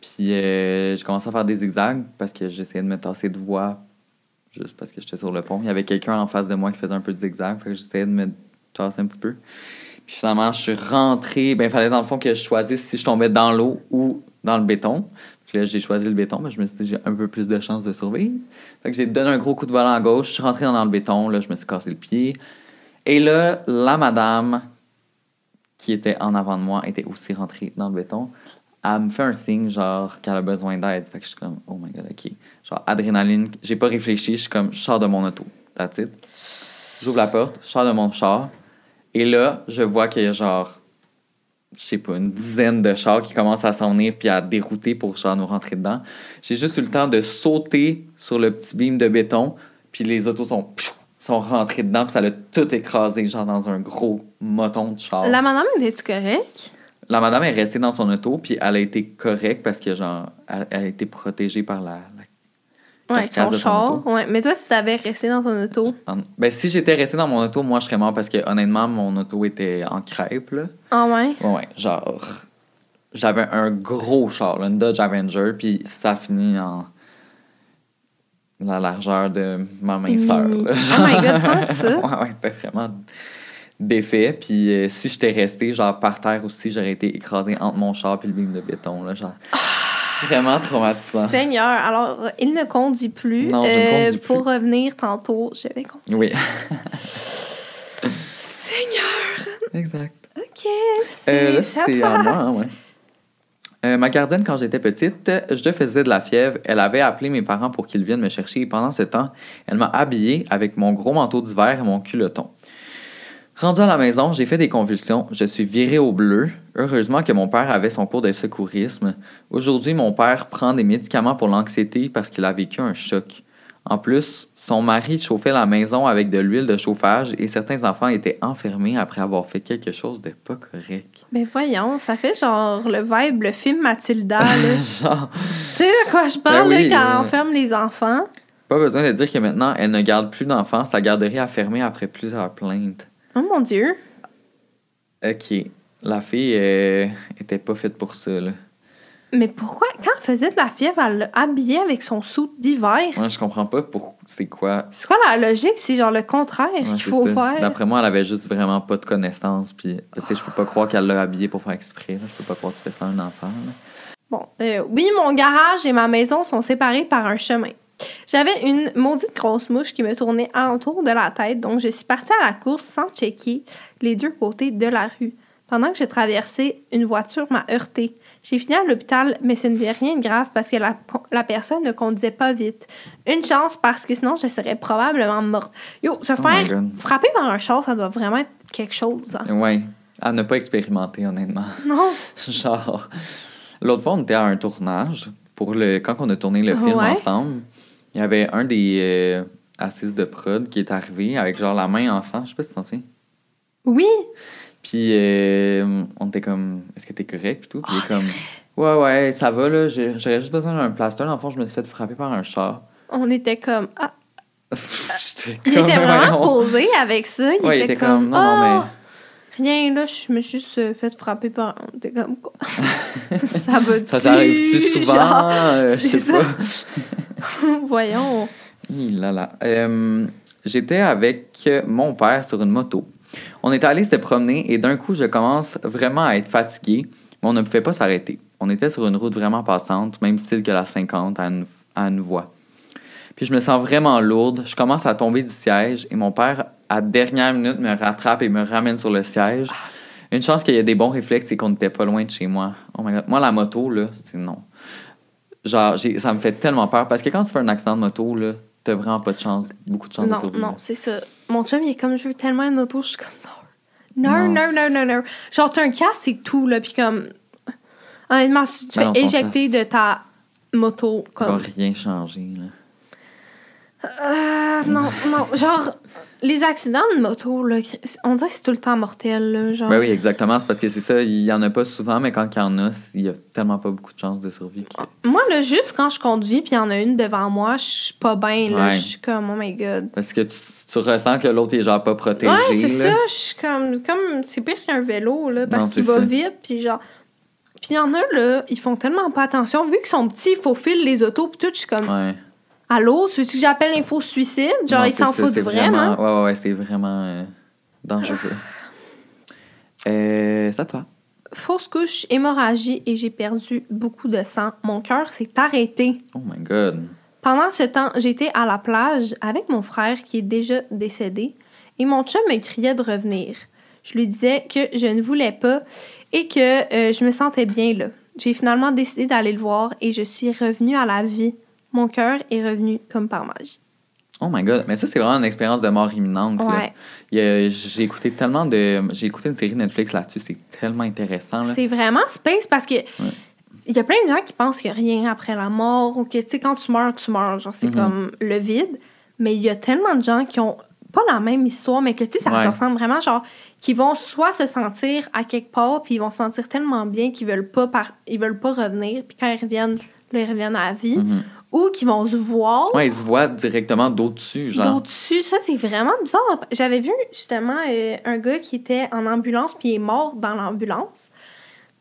Puis euh, j'ai commencé à faire des zigzags parce que j'essayais de me tasser de voie juste parce que j'étais sur le pont. Il y avait quelqu'un en face de moi qui faisait un peu de zigzag, fait que j'essayais de me tasser un petit peu. Puis finalement, je suis rentré. Ben, il fallait dans le fond que je choisisse si je tombais dans l'eau ou dans le béton. Puis là, j'ai choisi le béton, mais je me suis j'ai un peu plus de chances de survivre. Fait que j'ai donné un gros coup de volant à gauche, je suis rentré dans le béton, là, je me suis cassé le pied. Et là, la madame qui était en avant de moi était aussi rentrée dans le béton. Elle me fait un signe, genre, qu'elle a besoin d'aide. Fait que je suis comme, oh my god, ok. Genre, adrénaline, j'ai pas réfléchi, je suis comme, je sors de mon auto. That's it. J'ouvre la porte, je sors de mon char. Et là, je vois qu'il y a genre, je sais pas, une dizaine de chars qui commencent à s'en venir puis à dérouter pour genre nous rentrer dedans. J'ai juste eu le temps de sauter sur le petit beam de béton, puis les autos sont, sont rentrées dedans, puis ça l'a tout écrasé, genre dans un gros moton de char. La madame, était-tu correcte? La madame est restée dans son auto, puis elle a été correcte parce que, genre, elle, elle a été protégée par la. la Ouais, son char. auto. Ouais. Mais toi, si t'avais resté dans ton auto? Ben, si j'étais resté dans mon auto, moi, je serais mort parce que, honnêtement, mon auto était en crêpe, là. Ah ouais? Ouais, genre. J'avais un gros char, là, une Dodge Avenger, puis ça a fini en. la largeur de ma main Mini. sœur. Oh là. my God, tant que ça. ouais, ouais, c'était vraiment défait. Puis euh, si j'étais resté genre par terre aussi, j'aurais été écrasé entre mon char et le beam de béton. Là, genre. Vraiment traumatisant. Seigneur, alors, il ne conduit plus. Non, je ne conduis Pour plus. revenir tantôt, je vais conduire. Oui, Seigneur, exact. ok, c'est Euh, c'est à moi, hein, ouais. Euh, ma gardienne, quand j'étais petite, je faisais de la fièvre. Elle avait appelé mes parents pour qu'ils viennent me chercher. Et pendant ce temps, elle m'a habillée avec mon gros manteau d'hiver et mon culotton. Rendu à la maison, j'ai fait des convulsions. Je suis virée au bleu. Heureusement que mon père avait son cours de secourisme. Aujourd'hui, mon père prend des médicaments pour l'anxiété parce qu'il a vécu un choc. En plus, son mari chauffait la maison avec de l'huile de chauffage et certains enfants étaient enfermés après avoir fait quelque chose de pas correct. Mais voyons, ça fait genre le vibe, le film Mathilda, là. Genre, tu sais de quoi je parle, Ben oui, là, quand euh, on enferme les enfants? pas besoin de dire que maintenant, elle ne garde plus d'enfants. Sa garderie a fermé après plusieurs plaintes. Oh mon Dieu. OK. La fille euh, était pas faite pour ça, là. Mais pourquoi, quand elle faisait de la fièvre, elle l'a habillée avec son sou d'hiver? Moi, je comprends pas pour c'est quoi. C'est quoi la logique? C'est genre le contraire Ouais, qu'il faut ça. faire. D'après moi, elle avait juste vraiment pas de connaissances. Puis, tu sais, je peux pas croire qu'elle l'a habillé pour faire exprès. là. Je peux pas croire que tu fais ça à un enfant. là. Bon, euh, oui, mon garage et ma maison sont séparés par un chemin. J'avais une maudite grosse mouche qui me tournait alentour de la tête, donc je suis partie à la course sans checker les deux côtés de la rue. Pendant que je traversais, une voiture m'a heurté. J'ai fini à l'hôpital, mais ce n'était rien de grave parce que la, la personne ne conduisait pas vite. Une chance parce que sinon je serais probablement morte. Yo, se Oh faire frapper par un char, ça doit vraiment être quelque chose. hein. Ouais. À ne pas expérimenter, honnêtement. Non? Genre, l'autre fois, on était à un tournage pour le quand on a tourné le film Ouais. ensemble. Il y avait un des euh, assises de prod qui est arrivé avec genre la main en sang. Je sais pas si t'en souviens. Oui! Puis euh, on était comme, est-ce que t'es correct? Puis tout? Puis il Ah, comme, ouais, ouais, ça va là. J'aurais juste besoin d'un plaster. Dans le fond, je me suis fait frapper par un char. On était comme. Ah, J'étais Il était vraiment posé avec ça. Il Ouais, il était, comme, comme, non, non, Ah, Rien, là, je me suis juste euh, fait frapper par. On était comme quoi? ça va-tu? Ça t'arrive-tu souvent? Genre, Euh, je c'est sais ça. pas? Voyons. Euh, J'étais avec mon père sur une moto. On est allé se promener et d'un coup, je commence vraiment à être fatigué, mais on ne pouvait pas s'arrêter. On était sur une route vraiment passante, même style que la 50 à une, voie. Puis je me sens vraiment lourde. Je commence à tomber du siège et mon père, à dernière minute, me rattrape et me ramène sur le siège. Une chance qu'il y a des bons réflexes et qu'on n'était pas loin de chez moi. Oh my God. Moi, la moto, là, c'est non. Genre, j'ai- ça me fait tellement peur parce que quand tu fais un accident de moto, là, t'as vraiment pas de chance, beaucoup de chance de Non, survivre. non, c'est ça. Mon chum, il est comme, je veux tellement une auto. Je suis comme, non. Non, Non. non, non. Genre, t'as un casque, c'est tout, là. Puis comme, honnêtement, si tu Ben fais éjecter de ta moto, Ça va rien changer, là. Euh, non, non. Genre, les accidents de moto, là, on dirait que c'est tout le temps mortel, là. Genre. Ben oui, exactement. C'est parce que c'est ça, il y en a pas souvent, mais quand il y en a, il y a tellement pas beaucoup de chances de survie. que- Moi, là, juste quand je conduis, puis il y en a une devant moi, je suis pas bien, là. Ouais. Je suis comme, oh my god. Parce que tu, tu ressens que l'autre est genre pas protégé. Ouais, c'est ça. Je suis comme, comme c'est pire qu'un vélo, là, parce qu'il va ça. vite, puis genre. Puis il y en a, là, ils font tellement pas attention. Vu qu'ils sont petits, il faut filer les autos, puis tout, je suis comme, Ouais. Allô, tu veux que j'appelle l'info suicide? Genre, Non, ils s'en foutent c'est vraiment. Ouais, ouais, ouais, c'est vraiment euh, dangereux. Euh, c'est à toi. Fausse couche, hémorragie, et j'ai perdu beaucoup de sang. Mon cœur s'est arrêté. Oh my god. Pendant ce temps, j'étais à la plage avec mon frère qui est déjà décédé et mon chum me criait de revenir. Je lui disais que je ne voulais pas et que euh, je me sentais bien là. J'ai finalement décidé d'aller le voir et je suis revenue à la vie. Mon cœur est revenu comme par magie. Oh my god. Mais ça, c'est vraiment une expérience de mort imminente. Ouais, J'ai écouté tellement de. J'ai écouté une série Netflix là-dessus, c'est tellement intéressant. C'est vraiment space parce que il y a plein de gens qui pensent qu'il n'y a rien après la mort ou que tu sais quand tu meurs, tu meurs, genre c'est Mhm. comme le vide. Mais il y a tellement de gens qui ont pas la même histoire, mais que tu sais, ça Ouais. se ressemble vraiment, genre, qui vont soit se sentir à quelque part, puis ils vont se sentir tellement bien qu'ils veulent pas par... ils veulent pas revenir, puis quand ils reviennent, là, ils reviennent à la vie, Mhm. Ou qui vont se voir Ouais, ils se voient directement d'au-dessus, genre. d'au-dessus. Ça, c'est vraiment bizarre. J'avais vu justement euh, un gars qui était en ambulance, puis il est mort dans l'ambulance.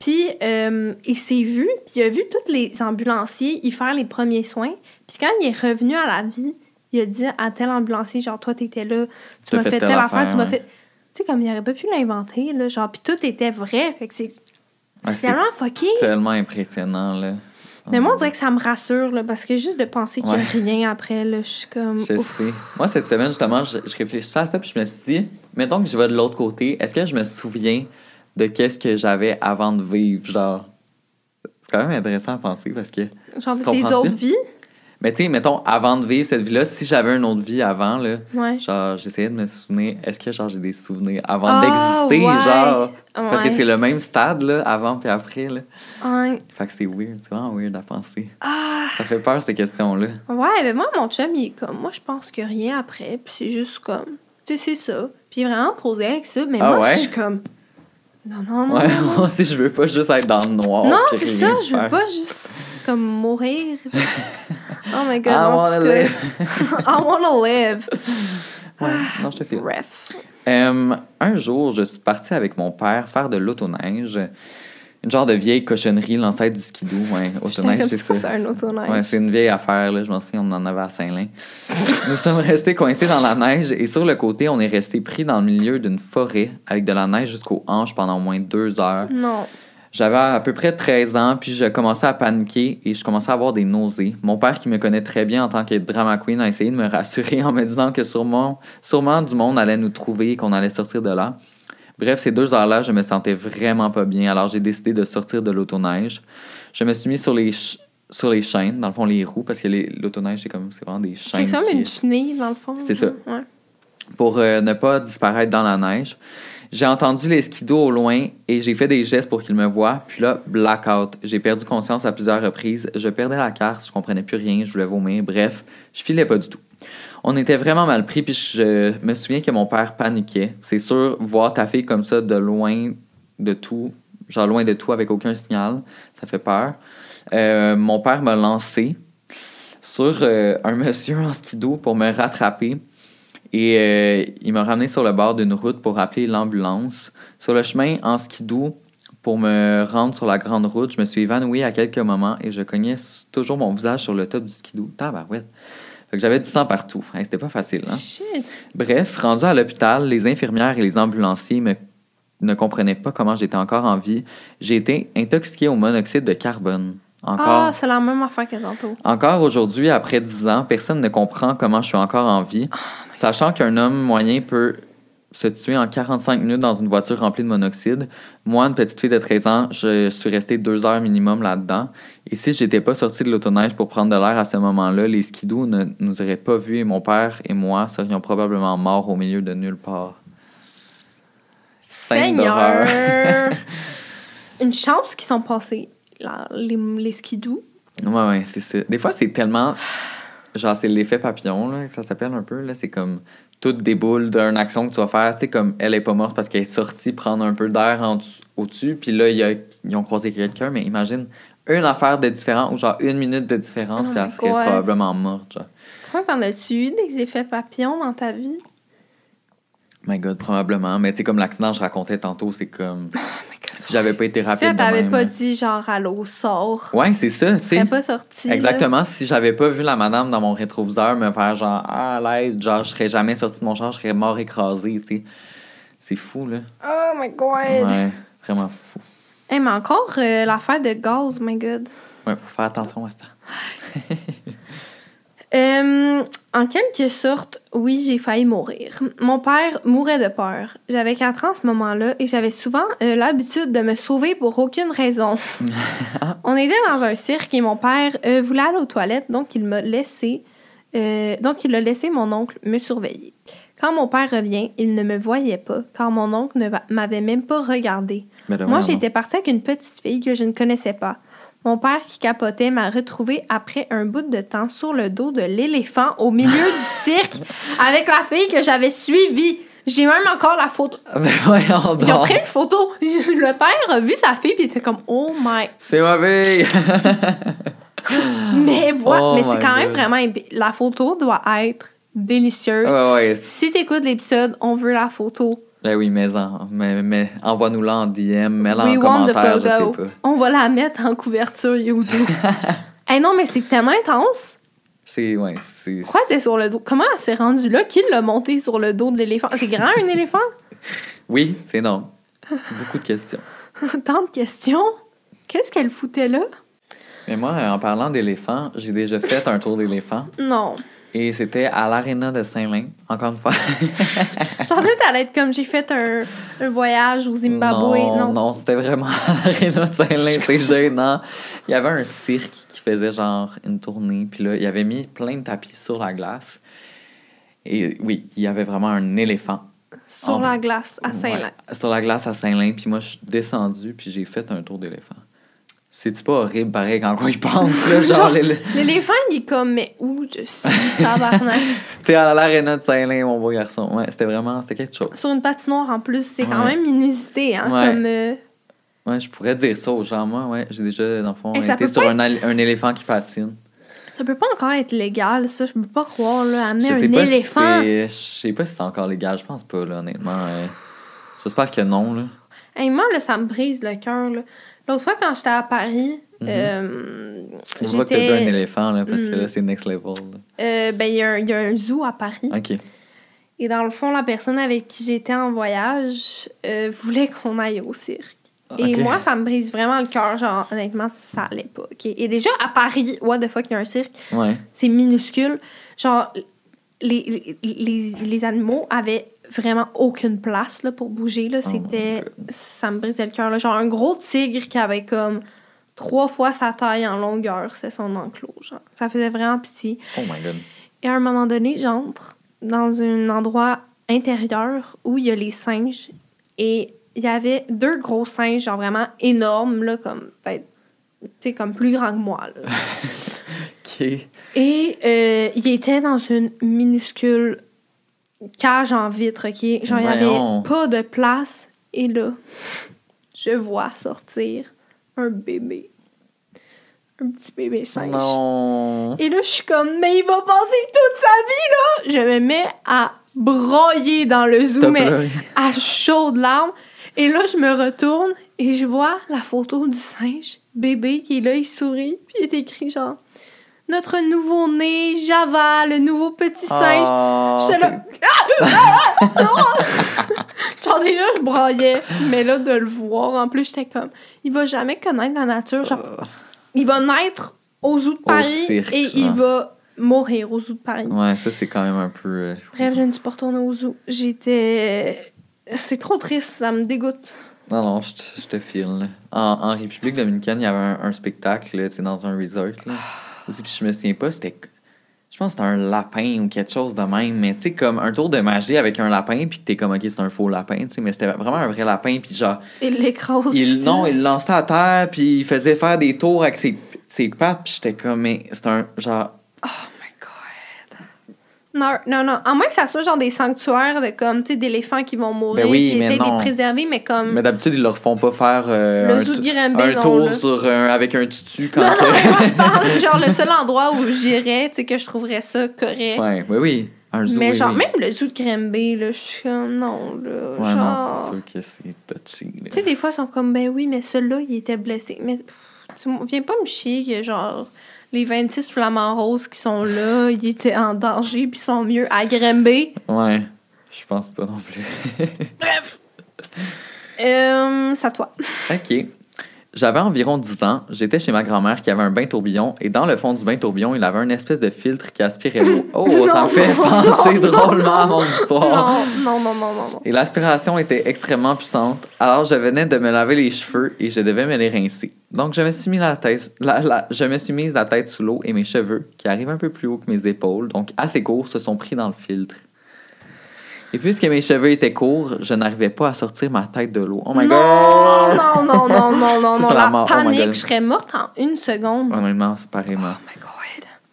Puis euh, il s'est vu, puis il a vu tous les ambulanciers y faire les premiers soins. Puis quand il est revenu à la vie, il a dit à tel ambulancier, genre, toi, t'étais là, tu m'as fait fait, telle affaire, tu m'as fait... Tu sais, comme il aurait pas pu l'inventer, là, genre, puis tout était vrai. Fait que c'est... Ouais, c'est c'est tellement fucké. Tellement impressionnant, là. Mais moi, on dirait que ça me rassure, là, parce que juste de penser qu'il n'y a rien après, là, je suis comme... Je ouf. sais. Moi, cette semaine, justement, je, je réfléchissais à ça, puis je me suis dit, mettons que je vais de l'autre côté, est-ce que je me souviens de qu'est-ce que j'avais avant de vivre, genre... C'est quand même intéressant à penser, parce que... Genre Tu de tes comprends-tu? autres vies? Mais tu sais, mettons, avant de vivre cette vie-là, si j'avais une autre vie avant, là, Ouais. genre, j'essayais de me souvenir, est-ce que, genre, j'ai des souvenirs avant Ah, d'exister, ouais. genre... Parce que c'est le même stade, là, avant puis après, là. Ouais. Fait que c'est weird, c'est vraiment weird à penser. Ah, Ça fait peur, ces questions-là. ouais, mais moi, mon chum, il est comme, moi, je pense que rien après, puis c'est juste comme, tu sais, c'est ça. Puis vraiment posé avec ça, mais Ah moi, ouais? je suis comme, non, non, non. Ouais, moi aussi, je veux pas juste être dans le noir. Non, c'est ça, je veux pas juste comme mourir. oh my god, I wanna live. I wanna live. Ouais, non, je te file. Bref. Euh, un jour, je suis parti avec mon père faire de l'autoneige. Une genre de vieille cochonnerie, l'ancêtre du skidoo. Ouais, autoneige, c'est ça. c'est un autoneige? Ouais, c'est une vieille affaire, là. Je m'en souviens, on en avait à Saint-Lin. Nous sommes restés coincés dans la neige et sur le côté, on est resté pris dans le milieu d'une forêt avec de la neige jusqu'aux hanches pendant au moins deux heures. Non. J'avais à peu près 13 ans, puis je commençais à paniquer et je commençais à avoir des nausées. Mon père, qui me connaît très bien en tant que drama queen, a essayé de me rassurer en me disant que sûrement, sûrement du monde allait nous trouver et qu'on allait sortir de là. Bref, ces deux heures-là, je me sentais vraiment pas bien, alors j'ai décidé de sortir de l'autoneige. Je me suis mis sur les, sur les chaînes, dans le fond les roues, parce que l'autoneige, c'est comme c'est vraiment des chaînes. C'est comme qui- une chenille, dans le fond. C'est ça. Ouais. pour euh, ne pas disparaître dans la neige. J'ai entendu les skidos au loin et j'ai fait des gestes pour qu'ils me voient. Puis là, blackout. J'ai perdu conscience à plusieurs reprises. Je perdais la carte, je comprenais plus rien, je voulais vomir. Bref, je filais pas du tout. On était vraiment mal pris, puis je me souviens que mon père paniquait. C'est sûr, voir ta fille comme ça de loin de tout, genre loin de tout avec aucun signal, ça fait peur. Euh, mon père m'a lancé sur euh, un monsieur en skido pour me rattraper. Et euh, il m'a ramené sur le bord d'une route pour appeler l'ambulance. Sur le chemin en skidoo, pour me rendre sur la grande route, je me suis évanoui à quelques moments et je cognais toujours mon visage sur le top du skidoo. Tabarouette. Fait que j'avais du sang partout. Hein, C'était pas facile. Hein? Shit. Bref, rendu à l'hôpital, les infirmières et les ambulanciers me- ne comprenaient pas comment j'étais encore en vie. J'ai été intoxiqué au monoxyde de carbone. Encore? Ah, c'est la même affaire que tantôt. Encore aujourd'hui, après 10 ans, personne ne comprend comment je suis encore en vie, sachant qu'un homme moyen peut se tuer en 45 minutes dans une voiture remplie de monoxyde. Moi, une petite fille de 13 ans, je suis restée deux heures minimum là-dedans. Et si j'étais pas sortie de l'autoneige pour prendre de l'air à ce moment-là, les skidoo ne nous auraient pas vus et mon père et moi serions probablement morts au milieu de nulle part. Seigneur! Une chance qu'ils sont passés, les, les skidoo. Ouais, ouais, c'est ça. Des fois, c'est tellement. Genre, c'est l'effet papillon, là, que ça s'appelle un peu. Là. C'est comme tout déboule d'une action que tu vas faire. Tu sais, comme elle est pas morte parce qu'elle est sortie prendre un peu d'air en au-dessus. Puis là, il y a- ils ont croisé quelqu'un. Mais imagine une affaire de différent ou genre une minute de différence, Oh puis elle serait God. probablement morte. Genre. Toi, t'en as-tu eu des effets papillons dans ta vie? My God, probablement. Mais tu sais, comme l'accident que je racontais tantôt, c'est comme. Oh my God. Si j'avais pas été Si rapide. t'avait même, pas dit genre allô, sors, Ouais, c'est ça. tu serais pas sorti. là. Exactement. Si j'avais pas vu la madame dans mon rétroviseur me faire genre ah à l'aide, genre je serais jamais sorti de mon char, je serais mort écrasé, tu sais. C'est fou là. Oh my god! Ouais, vraiment fou. Hey, mais encore euh, l'affaire de gaz, my god. Ouais, faut faire attention à ça. Euh, en quelque sorte, oui, j'ai failli mourir. Mon père mourait de peur. J'avais 4 ans à ce moment-là et j'avais souvent euh, l'habitude de me sauver pour aucune raison. On était dans un cirque et mon père euh, voulait aller aux toilettes, donc il m'a laissé. euh, donc il a laissé mon oncle me surveiller. Quand mon père revient, il ne me voyait pas, car mon oncle ne va- m'avait même pas regardé. Moi, j'étais partie avec une petite fille que je ne connaissais pas. Mon père, qui capotait, m'a retrouvée après un bout de temps sur le dos de l'éléphant au milieu du cirque avec la fille que j'avais suivie. J'ai même encore la photo. Ben voyons Ils ont donc. pris une photo. Le père a vu sa fille puis il était comme Oh my. C'est mauvais. Mais voilà. Oh mais my c'est quand même God. vraiment. épi- La photo doit être délicieuse. ouais ouais. Si t'écoutes l'épisode, on veut la photo. Ben oui, mais, en- mais, mais envoie-nous-la en DM, mets-la en commentaire, je sais pas. On va la mettre en couverture YouTube. hey, non, mais c'est tellement intense. C'est, ouais, c'est... Pourquoi t'es sur le dos? Comment elle s'est rendue là? Qui l'a monté sur le dos de l'éléphant? C'est grand, un éléphant? Oui, c'est énorme. Beaucoup de questions. Tant de questions. Qu'est-ce qu'elle foutait là? Mais moi, en parlant d'éléphants, j'ai déjà fait un tour d'éléphant. Non. Et c'était à l'aréna de Saint-Lin, encore une fois. Je sentais que t'allais être comme j'ai fait un, un voyage au Zimbabwe. Non, Non. non, c'était vraiment à l'aréna de Saint-Lin, c'est gênant. Il y avait un cirque qui faisait genre une tournée, puis là, il avait mis plein de tapis sur la glace. Et oui, il y avait vraiment un éléphant. Sur la glace à Saint-Lin. Ouais, sur la glace à Saint-Lin, puis moi, je suis descendu, puis j'ai fait un tour d'éléphant. C'est-tu pas horrible, pareil, quand on y pense, là? Genre, Genre- l'élé- L'éléphant, il est comme, mais où je suis, tabarnak? t'es à l'aréna de Saint-Lin, mon beau garçon. Ouais, c'était vraiment, c'était quelque chose. Sur une patinoire en plus, c'est quand Ouais. même inusité, hein? Ouais. Comme. euh, Ouais, je pourrais dire ça aux gens. Moi, ouais, j'ai déjà, dans le fond, été sur un, éléphant qui patine. Ça peut pas encore être légal, ça. Je peux pas croire, là, amener un pas si éléphant. c'est- Je sais pas si c'est encore légal. Je pense pas, là, honnêtement. euh, J'espère que non, là. Hey, moi, là, ça me brise le cœur, là. L'autre fois, quand j'étais à Paris, Mhm. euh, On voit que t'as un éléphant, là, parce que Mm. là, c'est next level. euh, ben, il y, a un- il y a un zoo à Paris. OK. Et dans le fond, la personne avec qui j'étais en voyage euh, voulait qu'on aille au cirque. Et moi, ça me brise vraiment le cœur. Genre, honnêtement, ça allait pas. ok? Et déjà, à Paris, what the fuck, il y a un cirque? Ouais. C'est minuscule. Genre, les, les, les, les animaux avaient vraiment aucune place là, pour bouger. Là. Oh C'était... Ça me brisait le cœur. Genre, un gros tigre qui avait comme trois fois sa taille en longueur, c'est son enclos. Genre. Ça faisait vraiment pitié. Oh my god. Et à un moment donné, j'entre dans un endroit intérieur où il y a les singes. Et il y avait deux gros singes, genre vraiment énormes, là, comme peut-être, tu sais, comme plus grands que moi. Là. Et euh, il était dans une minuscule cage en vitre, OK? Genre, il n'y avait pas de place. Et là, je vois sortir un bébé. Un petit bébé singe. Non. Et là, je suis comme, mais il va passer toute sa vie, là! Je me mets à broyer dans le zoo, T'as mais pleuré. à chaudes larmes. Et là, je me retourne et je vois la photo du singe, bébé, qui est là, il sourit. Puis il est écrit genre, notre nouveau-né, Java, le nouveau petit singe. Oh, J'étais là, genre déjà, je broyais. Mais là, de le voir, en plus, j'étais comme, il va jamais connaître la nature. Genre, c'est- il va naître au zoo de Paris cirque, et il va mourir au zoo de Paris. Ouais, ça, c'est quand même un peu... euh, Bref, je ne suis pas retournée au zoo. J'étais. C'est trop triste, ça me dégoûte. Non, non, je te, je te file. En, en République dominicaine, il y avait un, un spectacle, tu dans un resort. Là. Aussi, puis je me souviens pas, c'était. Je pense que c'était un lapin ou quelque chose de même, mais tu sais, comme un tour de magie avec un lapin, puis que t'es comme, ok, c'est un faux lapin, tu sais, mais c'était vraiment un vrai lapin, puis genre, Il l'écrase. il, non, il le lançait à terre, puis il faisait faire des tours avec ses, ses pattes, puis j'étais comme, mais c'est un genre. Oh. Non, non, non. À moins que ça soit genre des sanctuaires de comme, tu sais, d'éléphants qui vont mourir, Ben oui, qui mais essayent de non. les préserver, mais comme. Mais d'habitude, ils leur font pas faire euh, le un, un non, tour sur un- avec un tutu quand Non, non, que- moi, je parle, genre, le seul endroit où j'irais, tu sais, que je trouverais ça correct. Ouais, oui, oui. Un zoo, mais oui, genre, oui. même le zoo de Grimby, là, je suis comme, non, là. Ouais, non, genre. c'est sûr que c'est touchy. là. Tu sais, des fois, ils sont comme, ben oui, mais celui-là, il était blessé. Mais pff, viens pas me chier que, genre, les 26 flamants roses qui sont là, ils étaient en danger, puis ils sont mieux à Grimby. Ouais, je pense pas non plus. Bref. Euh, c'est à toi. OK. J'avais environ 10 ans. J'étais chez ma grand-mère qui avait un bain tourbillon et dans le fond du bain tourbillon, il avait une espèce de filtre qui aspirait l'eau. Oh, ça me fait penser drôlement à mon histoire. Non, non, non, non, non, non. Et l'aspiration était extrêmement puissante. Alors, je venais de me laver les cheveux et je devais me les rincer. Donc, je me suis mis la tête, la- la- je me suis mise la tête sous l'eau et mes cheveux, qui arrivent un peu plus haut que mes épaules, donc assez courts, se sont pris dans le filtre. Et puisque mes cheveux étaient courts, je n'arrivais pas à sortir ma tête de l'eau. Oh my non, god! non, non, non, non, non, non. la La mort. Oh panique, je serais morte en une seconde. Honnêtement, c'est pareillement. Oh my god.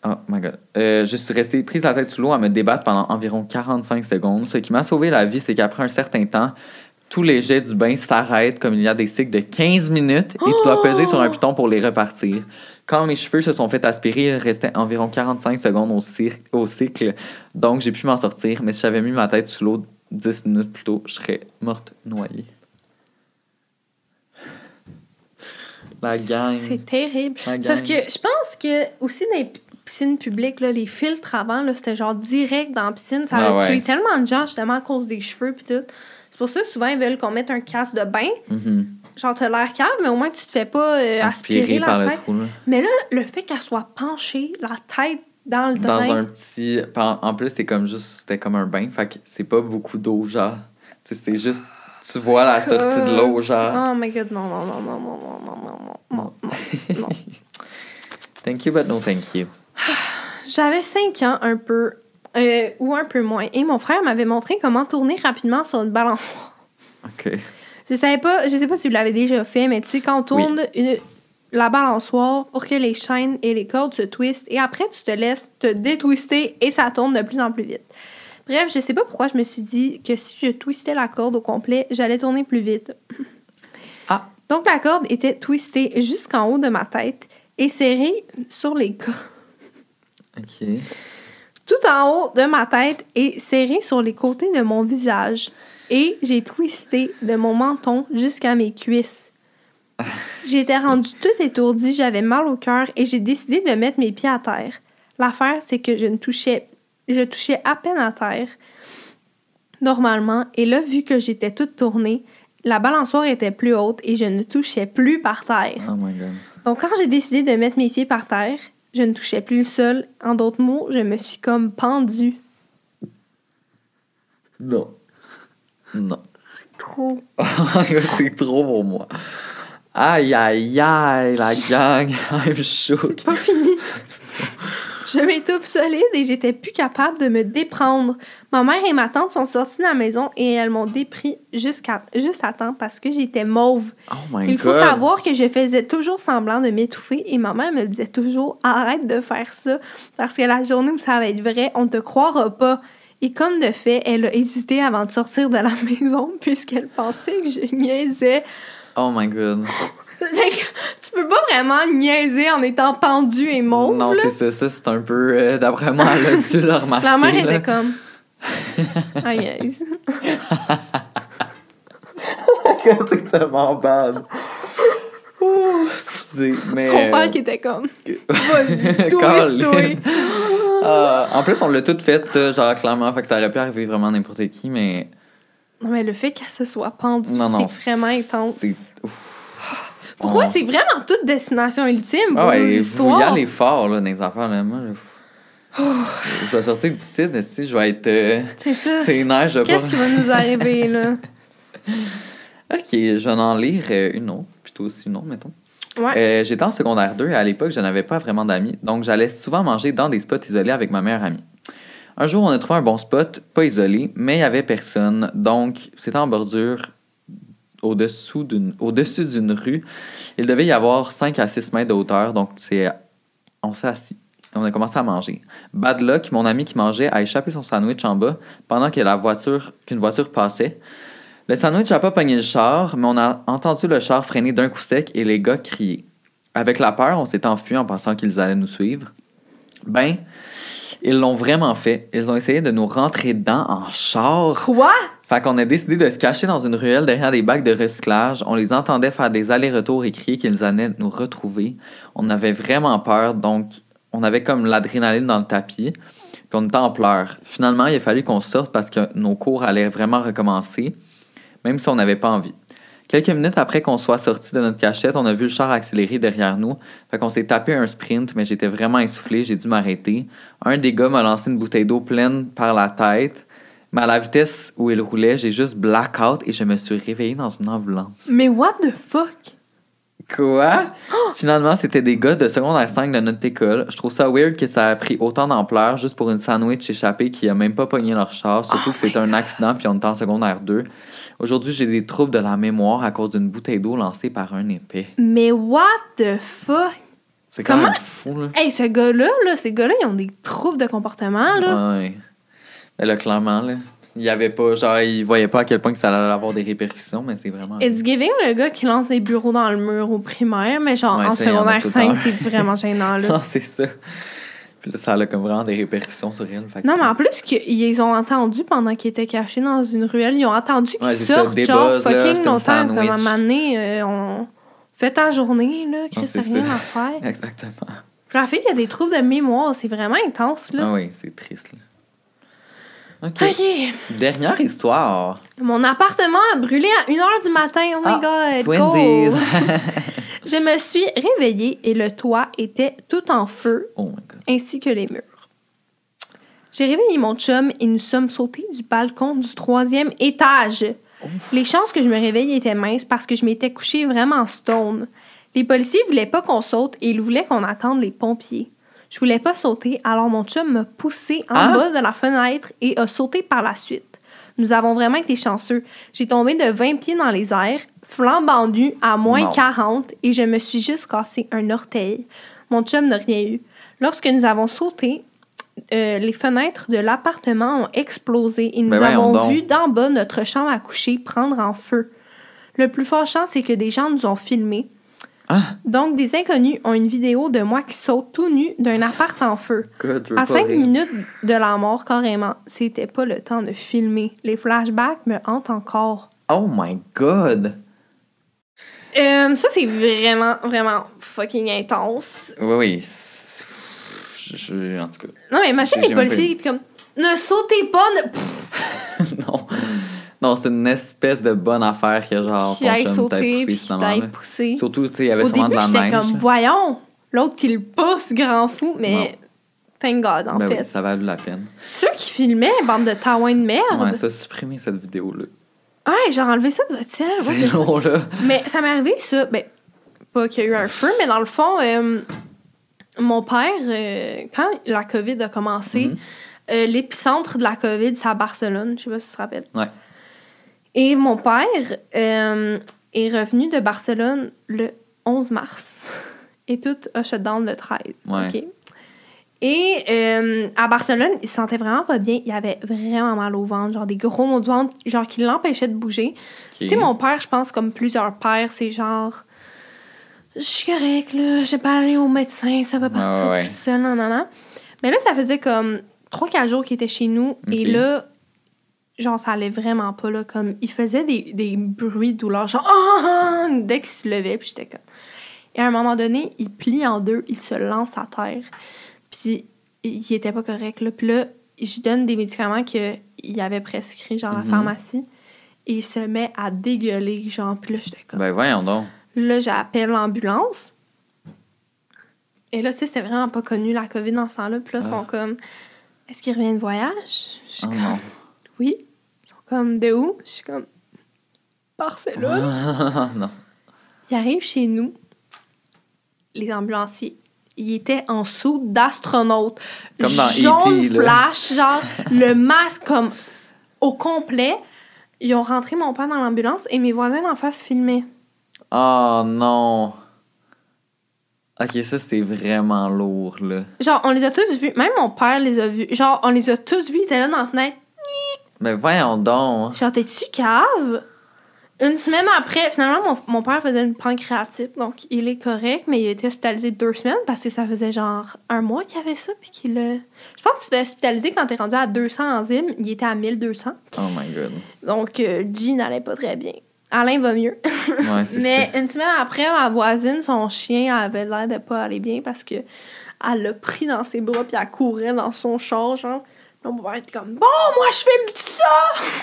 Oh my god. Euh, je suis restée prise la tête sous l'eau à me débattre pendant environ 45 secondes. Ce qui m'a sauvé la vie, c'est qu'après un certain temps, tous les jets du bain s'arrêtent comme il y a des cycles de 15 minutes et tu dois peser sur un piton pour les repartir. Quand mes cheveux se sont fait aspirer, il restait environ 45 secondes au, cir- au cycle, donc j'ai pu m'en sortir. Mais si j'avais mis ma tête sous l'eau 10 minutes plus tôt, je serais morte noyée. La gang. C'est terrible. C'est Parce gang. que je pense que aussi dans les piscines publiques, là, les filtres avant, là, c'était genre direct dans la piscine. Ça Ah a ouais. tué tellement de gens, justement, à cause des cheveux puis tout. C'est pour ça que souvent, ils veulent qu'on mette un casque de bain. Mhm. Genre, t'as l'air calme, mais au moins, tu te fais pas euh, aspirer, Aspiré la par le trou, là. Mais là, le fait qu'elle soit penchée, la tête dans le Dans drain. un petit. En plus, c'est comme juste. C'était comme un bain. Fait que c'est pas beaucoup d'eau, genre. C'est juste. Tu vois la sortie de l'eau, genre. Oh my god, non, non, non, non, non, non, non, non, non, non, non. Thank you, but no thank you. J'avais 5 ans, un peu, euh, ou un peu moins, et mon frère m'avait montré comment tourner rapidement sur une balançoire. OK. Je savais pas, je sais pas si vous l'avez déjà fait, mais tu sais, quand on tourne une- la balançoire pour que les chaînes et les cordes se twistent, et après, tu te laisses te détwister et ça tourne de plus en plus vite. Bref, je sais pas pourquoi je me suis dit que si je twistais la corde au complet, j'allais tourner plus vite. Ah. Donc, la corde était twistée jusqu'en haut de ma tête et serrée sur les cordes. OK. Tout en haut de ma tête et serré sur les côtés de mon visage. Et j'ai twisté de mon menton jusqu'à mes cuisses. J'étais rendue toute étourdie, j'avais mal au cœur et j'ai décidé de mettre mes pieds à terre. L'affaire, c'est que je ne touchais, je touchais à peine à terre normalement. Et là, vu que j'étais toute tournée, la balançoire était plus haute et je ne touchais plus par terre. Oh my god. Donc, quand j'ai décidé de mettre mes pieds par terre, je ne touchais plus le sol. En d'autres mots, je me suis comme pendue. Non. Non. Trop. My god, c'est trop pour moi. Aïe, aïe, aïe, la gang. I'm shook. C'est pas fini. Je m'étouffe solide et j'étais plus capable de me déprendre. Ma mère et ma tante sont sorties de la maison et elles m'ont dépris jusqu'à juste à temps parce que j'étais mauve. Oh my Il faut god. savoir que je faisais toujours semblant de m'étouffer et ma mère me disait toujours arrête de faire ça parce que la journée où ça va être vrai, on te croira pas. Et comme de fait, elle a hésité avant de sortir de la maison puisqu'elle pensait que je niaisais. Oh my god. Tu peux pas vraiment niaiser en étant pendu et mauve. non, c'est ça. Ça, c'est un peu. euh, D'après moi, elle a dû le remarquer. La mère était comme. Ah, yes. c'est tellement bad. Oh, excusez. Mais. Son euh, frère qui était comme. Vas-y, toi. Ah, en plus, on l'a tout fait, ça, genre, clairement. Fait que ça aurait pu arriver vraiment à n'importe qui, mais. Non, mais le fait qu'elle se soit pendue, c'est vraiment intense. Pourquoi? On- c'est vraiment toute destination ultime pour Ah ouais, nos vous y histoires? allez fort, là, dans les affaires, là. Moi, je... je vais sortir d'ici, je vais être. euh, C'est ça. C'est neige, je vais Qu'est-ce qui va nous arriver, là? Ok, je vais en lire euh, une autre, plutôt aussi une autre, mettons. Ouais. Euh, J'étais en secondaire 2 et à l'époque, je n'avais pas vraiment d'amis, donc j'allais souvent manger dans des spots isolés avec ma meilleure amie. Un jour, on a trouvé un bon spot, pas isolé, mais il n'y avait personne, donc c'était en bordure au-dessous d'une au-dessus d'une rue. Il devait y avoir 5 à 6 mètres de hauteur, donc c'est on s'est assis. On a commencé à manger. Bad luck, mon ami qui mangeait a échappé son sandwich en bas pendant que la voiture qu'une voiture passait. Le sandwich n'a pas pogné le char, mais on a entendu le char freiner d'un coup sec et les gars crier. Avec la peur, on s'est enfui en pensant qu'ils allaient nous suivre. Ben, ils l'ont vraiment fait. Ils ont essayé de nous rentrer dedans en char. Quoi? Fait qu'on a décidé de se cacher dans une ruelle derrière des bacs de recyclage. On les entendait faire des allers-retours et crier qu'ils allaient nous retrouver. On avait vraiment peur, donc on avait comme l'adrénaline dans le tapis. Puis on était en pleurs. Finalement, il a fallu qu'on sorte parce que nos cours allaient vraiment recommencer, même si on n'avait pas envie. Quelques minutes après qu'on soit sorti de notre cachette, on a vu le char accélérer derrière nous. Fait qu'on s'est tapé un sprint, mais j'étais vraiment essoufflé, j'ai dû m'arrêter. Un des gars m'a lancé une bouteille d'eau pleine par la tête. Mais à la vitesse où il roulait, j'ai juste blackout et je me suis réveillé dans une ambulance. Mais what the fuck? Quoi? Finalement, c'était des gars de secondaire 5 de notre école. Je trouve ça weird que ça a pris autant d'ampleur juste pour une sandwich échappée qui a même pas pogné leur char, surtout Oh que c'était un accident puis on était en secondaire 2. Aujourd'hui, j'ai des troubles de la mémoire à cause d'une bouteille d'eau lancée par un épée. Mais what the fuck? C'est quand Comment? même fou, là. Hey, ce gars-là, là, ces gars-là, ils ont des troubles de comportement, là. Ouais. Là, clairement, là, il y avait pas, genre, il voyait pas à quel point que ça allait avoir des répercussions, mais c'est vraiment. It's giving le gars qui lance des bureaux dans le mur au primaire, mais genre Ouais, en ça, il y en secondaire le 5, temps. c'est vraiment gênant, là. Non, c'est ça. Puis là, ça a comme vraiment des répercussions sur elle. fait que- Non, mais en plus, ils ont entendu pendant qu'ils étaient cachés dans une ruelle. Ils ont entendu qu'ils Ouais, c'est ça, sortent, genre, buzz, là, fucking un longtemps. Comme à un moment donné, euh, on fait ta journée, là. Chris, t'as rien ça. à faire. Exactement. Puis la fille qui a des troubles de mémoire, c'est vraiment intense, là. Ah oui, c'est triste. Là. OK. Dernière histoire. Mon appartement a brûlé à 1h du matin. Oh my god. Twinsies. Je me suis réveillée et le toit était tout en feu, oh my god. ainsi que les murs. J'ai réveillé mon chum et nous sommes sautés du balcon du troisième étage. Les chances que je me réveille étaient minces parce que je m'étais couchée vraiment stone. Les policiers voulaient pas qu'on saute et ils voulaient qu'on attende les pompiers. Je voulais pas sauter, alors mon chum m'a poussé en Ah! bas de la fenêtre et a sauté par la suite. Nous avons vraiment été chanceux. J'ai tombé de 20 pieds dans les airs, flambant nu à moins Non. 40 et je me suis juste cassé un orteil. Mon chum n'a rien eu. Lorsque nous avons sauté, euh, les fenêtres de l'appartement ont explosé et nous Ben avons donc. vu d'en bas notre chambre à coucher prendre en feu. Le plus fâchant, c'est que des gens nous ont filmés. Ah, Donc, des inconnus ont une vidéo de moi qui saute tout nu d'un appart en feu. God, À cinq rire. minutes de la mort, carrément, c'était pas le temps de filmer. Les flashbacks me hantent encore. Oh my god. Euh, ça, c'est vraiment, vraiment fucking intense. Oui, oui. c'est- Je, je- en tout cas. Non, mais imagine les policiers qui comme Ne sautez pas, ne... Non. Non, c'est une espèce de bonne affaire que genre qui aille sauter, poussé puis pousser. Surtout, tu sais, il y avait Au sûrement début, de la neige. comme Voyons, l'autre qui le pousse, grand fou, mais thank God, en Ben fait. oui, ça valait la peine. Ceux qui filmaient, bande de taouins de merde. Ouais, ça, supprimer cette vidéo-là. Ouais, j'ai enlevé ça de votre ciel. C'est long, là. Mais ça m'est arrivé, ça. Ben, pas qu'il y a eu un feu, mais dans le fond, euh, mon père, euh, quand la COVID a commencé, Mhm. euh, l'épicentre de la COVID, c'est à Barcelone. Je sais pas si tu te rappelles. Ouais. Et mon père euh, est revenu de Barcelone le 11 mars. Et tout a shut down le 13. Ouais. OK? Et euh, à Barcelone, il se sentait vraiment pas bien. Il avait vraiment mal au ventre, genre des gros maux de ventre, genre qui l'empêchaient de bouger. Tu sais, mon père, je pense, comme plusieurs pères, c'est genre. Je suis correct, là. Je vais pas aller au médecin, ça va partir ouais, tout seul, non, non, non. Mais là, ça faisait comme 3-4 jours qu'il était chez nous. Et là, genre, ça allait vraiment pas, là. Comme, il faisait des, des bruits de douleur, genre, Ah! dès qu'il se levait, puis j'étais comme. Et à un moment donné, il plie en deux, il se lance à terre. Puis, il était pas correct, là. Puis là, je donne des médicaments qu'il avait prescrits, genre, à la Mhm. pharmacie. Et il se met à dégueuler, genre, puis là, j'étais comme... Ben voyons donc. Là, j'appelle l'ambulance. Et là, tu sais, c'était vraiment pas connu, la COVID, dans ce temps-là. Puis là, ils sont Ah. comme... Est-ce qu'il revient de voyage? Je suis Oh comme... non. Oui. Ils comme... De où? Je suis comme... Barcelone. non. Il arrive chez nous. Les ambulanciers. Il était en sous d'astronaute. Comme dans Jaune E.T., là. flash, genre le masque comme au complet. Ils ont rentré mon père dans l'ambulance et mes voisins d'en face filmaient. Oh non. Ok, ça c'est vraiment lourd là. Genre, on les a tous vus. Même mon père les a vus. Genre, on les a tous vus. Il était là dans la fenêtre. Mais voyons donc. Genre, t'es-tu cave? Une semaine après, finalement, mon, mon père faisait une pancréatite, donc il est correct, mais il a été hospitalisé deux semaines parce que ça faisait genre un mois qu'il avait ça, puis qu'il a... Je pense que tu te fais hospitaliser quand t'es rendu à 200 enzymes, il était à 1200. Oh my god. Donc, euh, G n'allait pas très bien. Alain va mieux. Ouais, c'est Mais ça. une semaine après, ma voisine, son chien avait l'air de pas aller bien parce que elle l'a pris dans ses bras puis elle courait dans son char, genre. Là, mon père était comme Bon, moi je filme ça!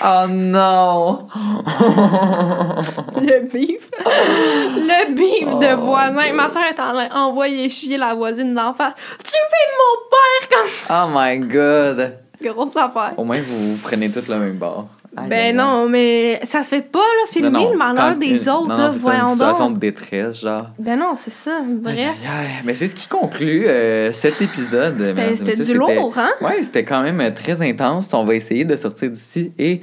Oh non. Le bif. Le bif de Oh, voisin. Ma soeur est en train d'envoyer chier la voisine d'en face. Tu filmes mon père quand Oh my god. Grosse affaire. Au moins vous, vous prenez tous le même bord. Aïe, Ben non, mais ça se fait pas, là, filmer Non, non, le malheur quand des autres, non, là, voyons une situation donc. de détresse, genre. Ben non, c'est ça. Bref. Aïe, aïe, aïe. Mais c'est ce qui conclut euh, cet épisode. C'était du lourd, hein? Ouais, c'était quand même euh, très intense. On va essayer de sortir d'ici et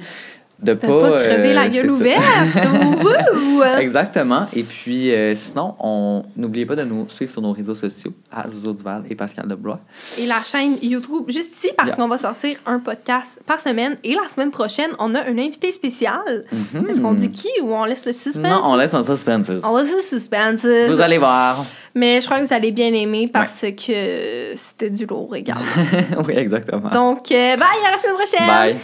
de pas. pas crevé euh, la gueule ouverte. Exactement. Et puis, euh, sinon, on n'oubliez pas de nous suivre sur nos réseaux sociaux, à Zozo Duval et Pascal Deblois. Et la chaîne YouTube, juste ici, parce Yeah. qu'on va sortir un podcast par semaine. Et la semaine prochaine, on a un invité spécial. Mhm. Est-ce qu'on dit qui ou on laisse le suspense? Non, on laisse en suspense. On laisse le suspense. Vous allez voir. Mais je crois que vous allez bien aimer parce que c'était du lourd également. oui, exactement. Donc, euh, bye, à la semaine prochaine! Bye.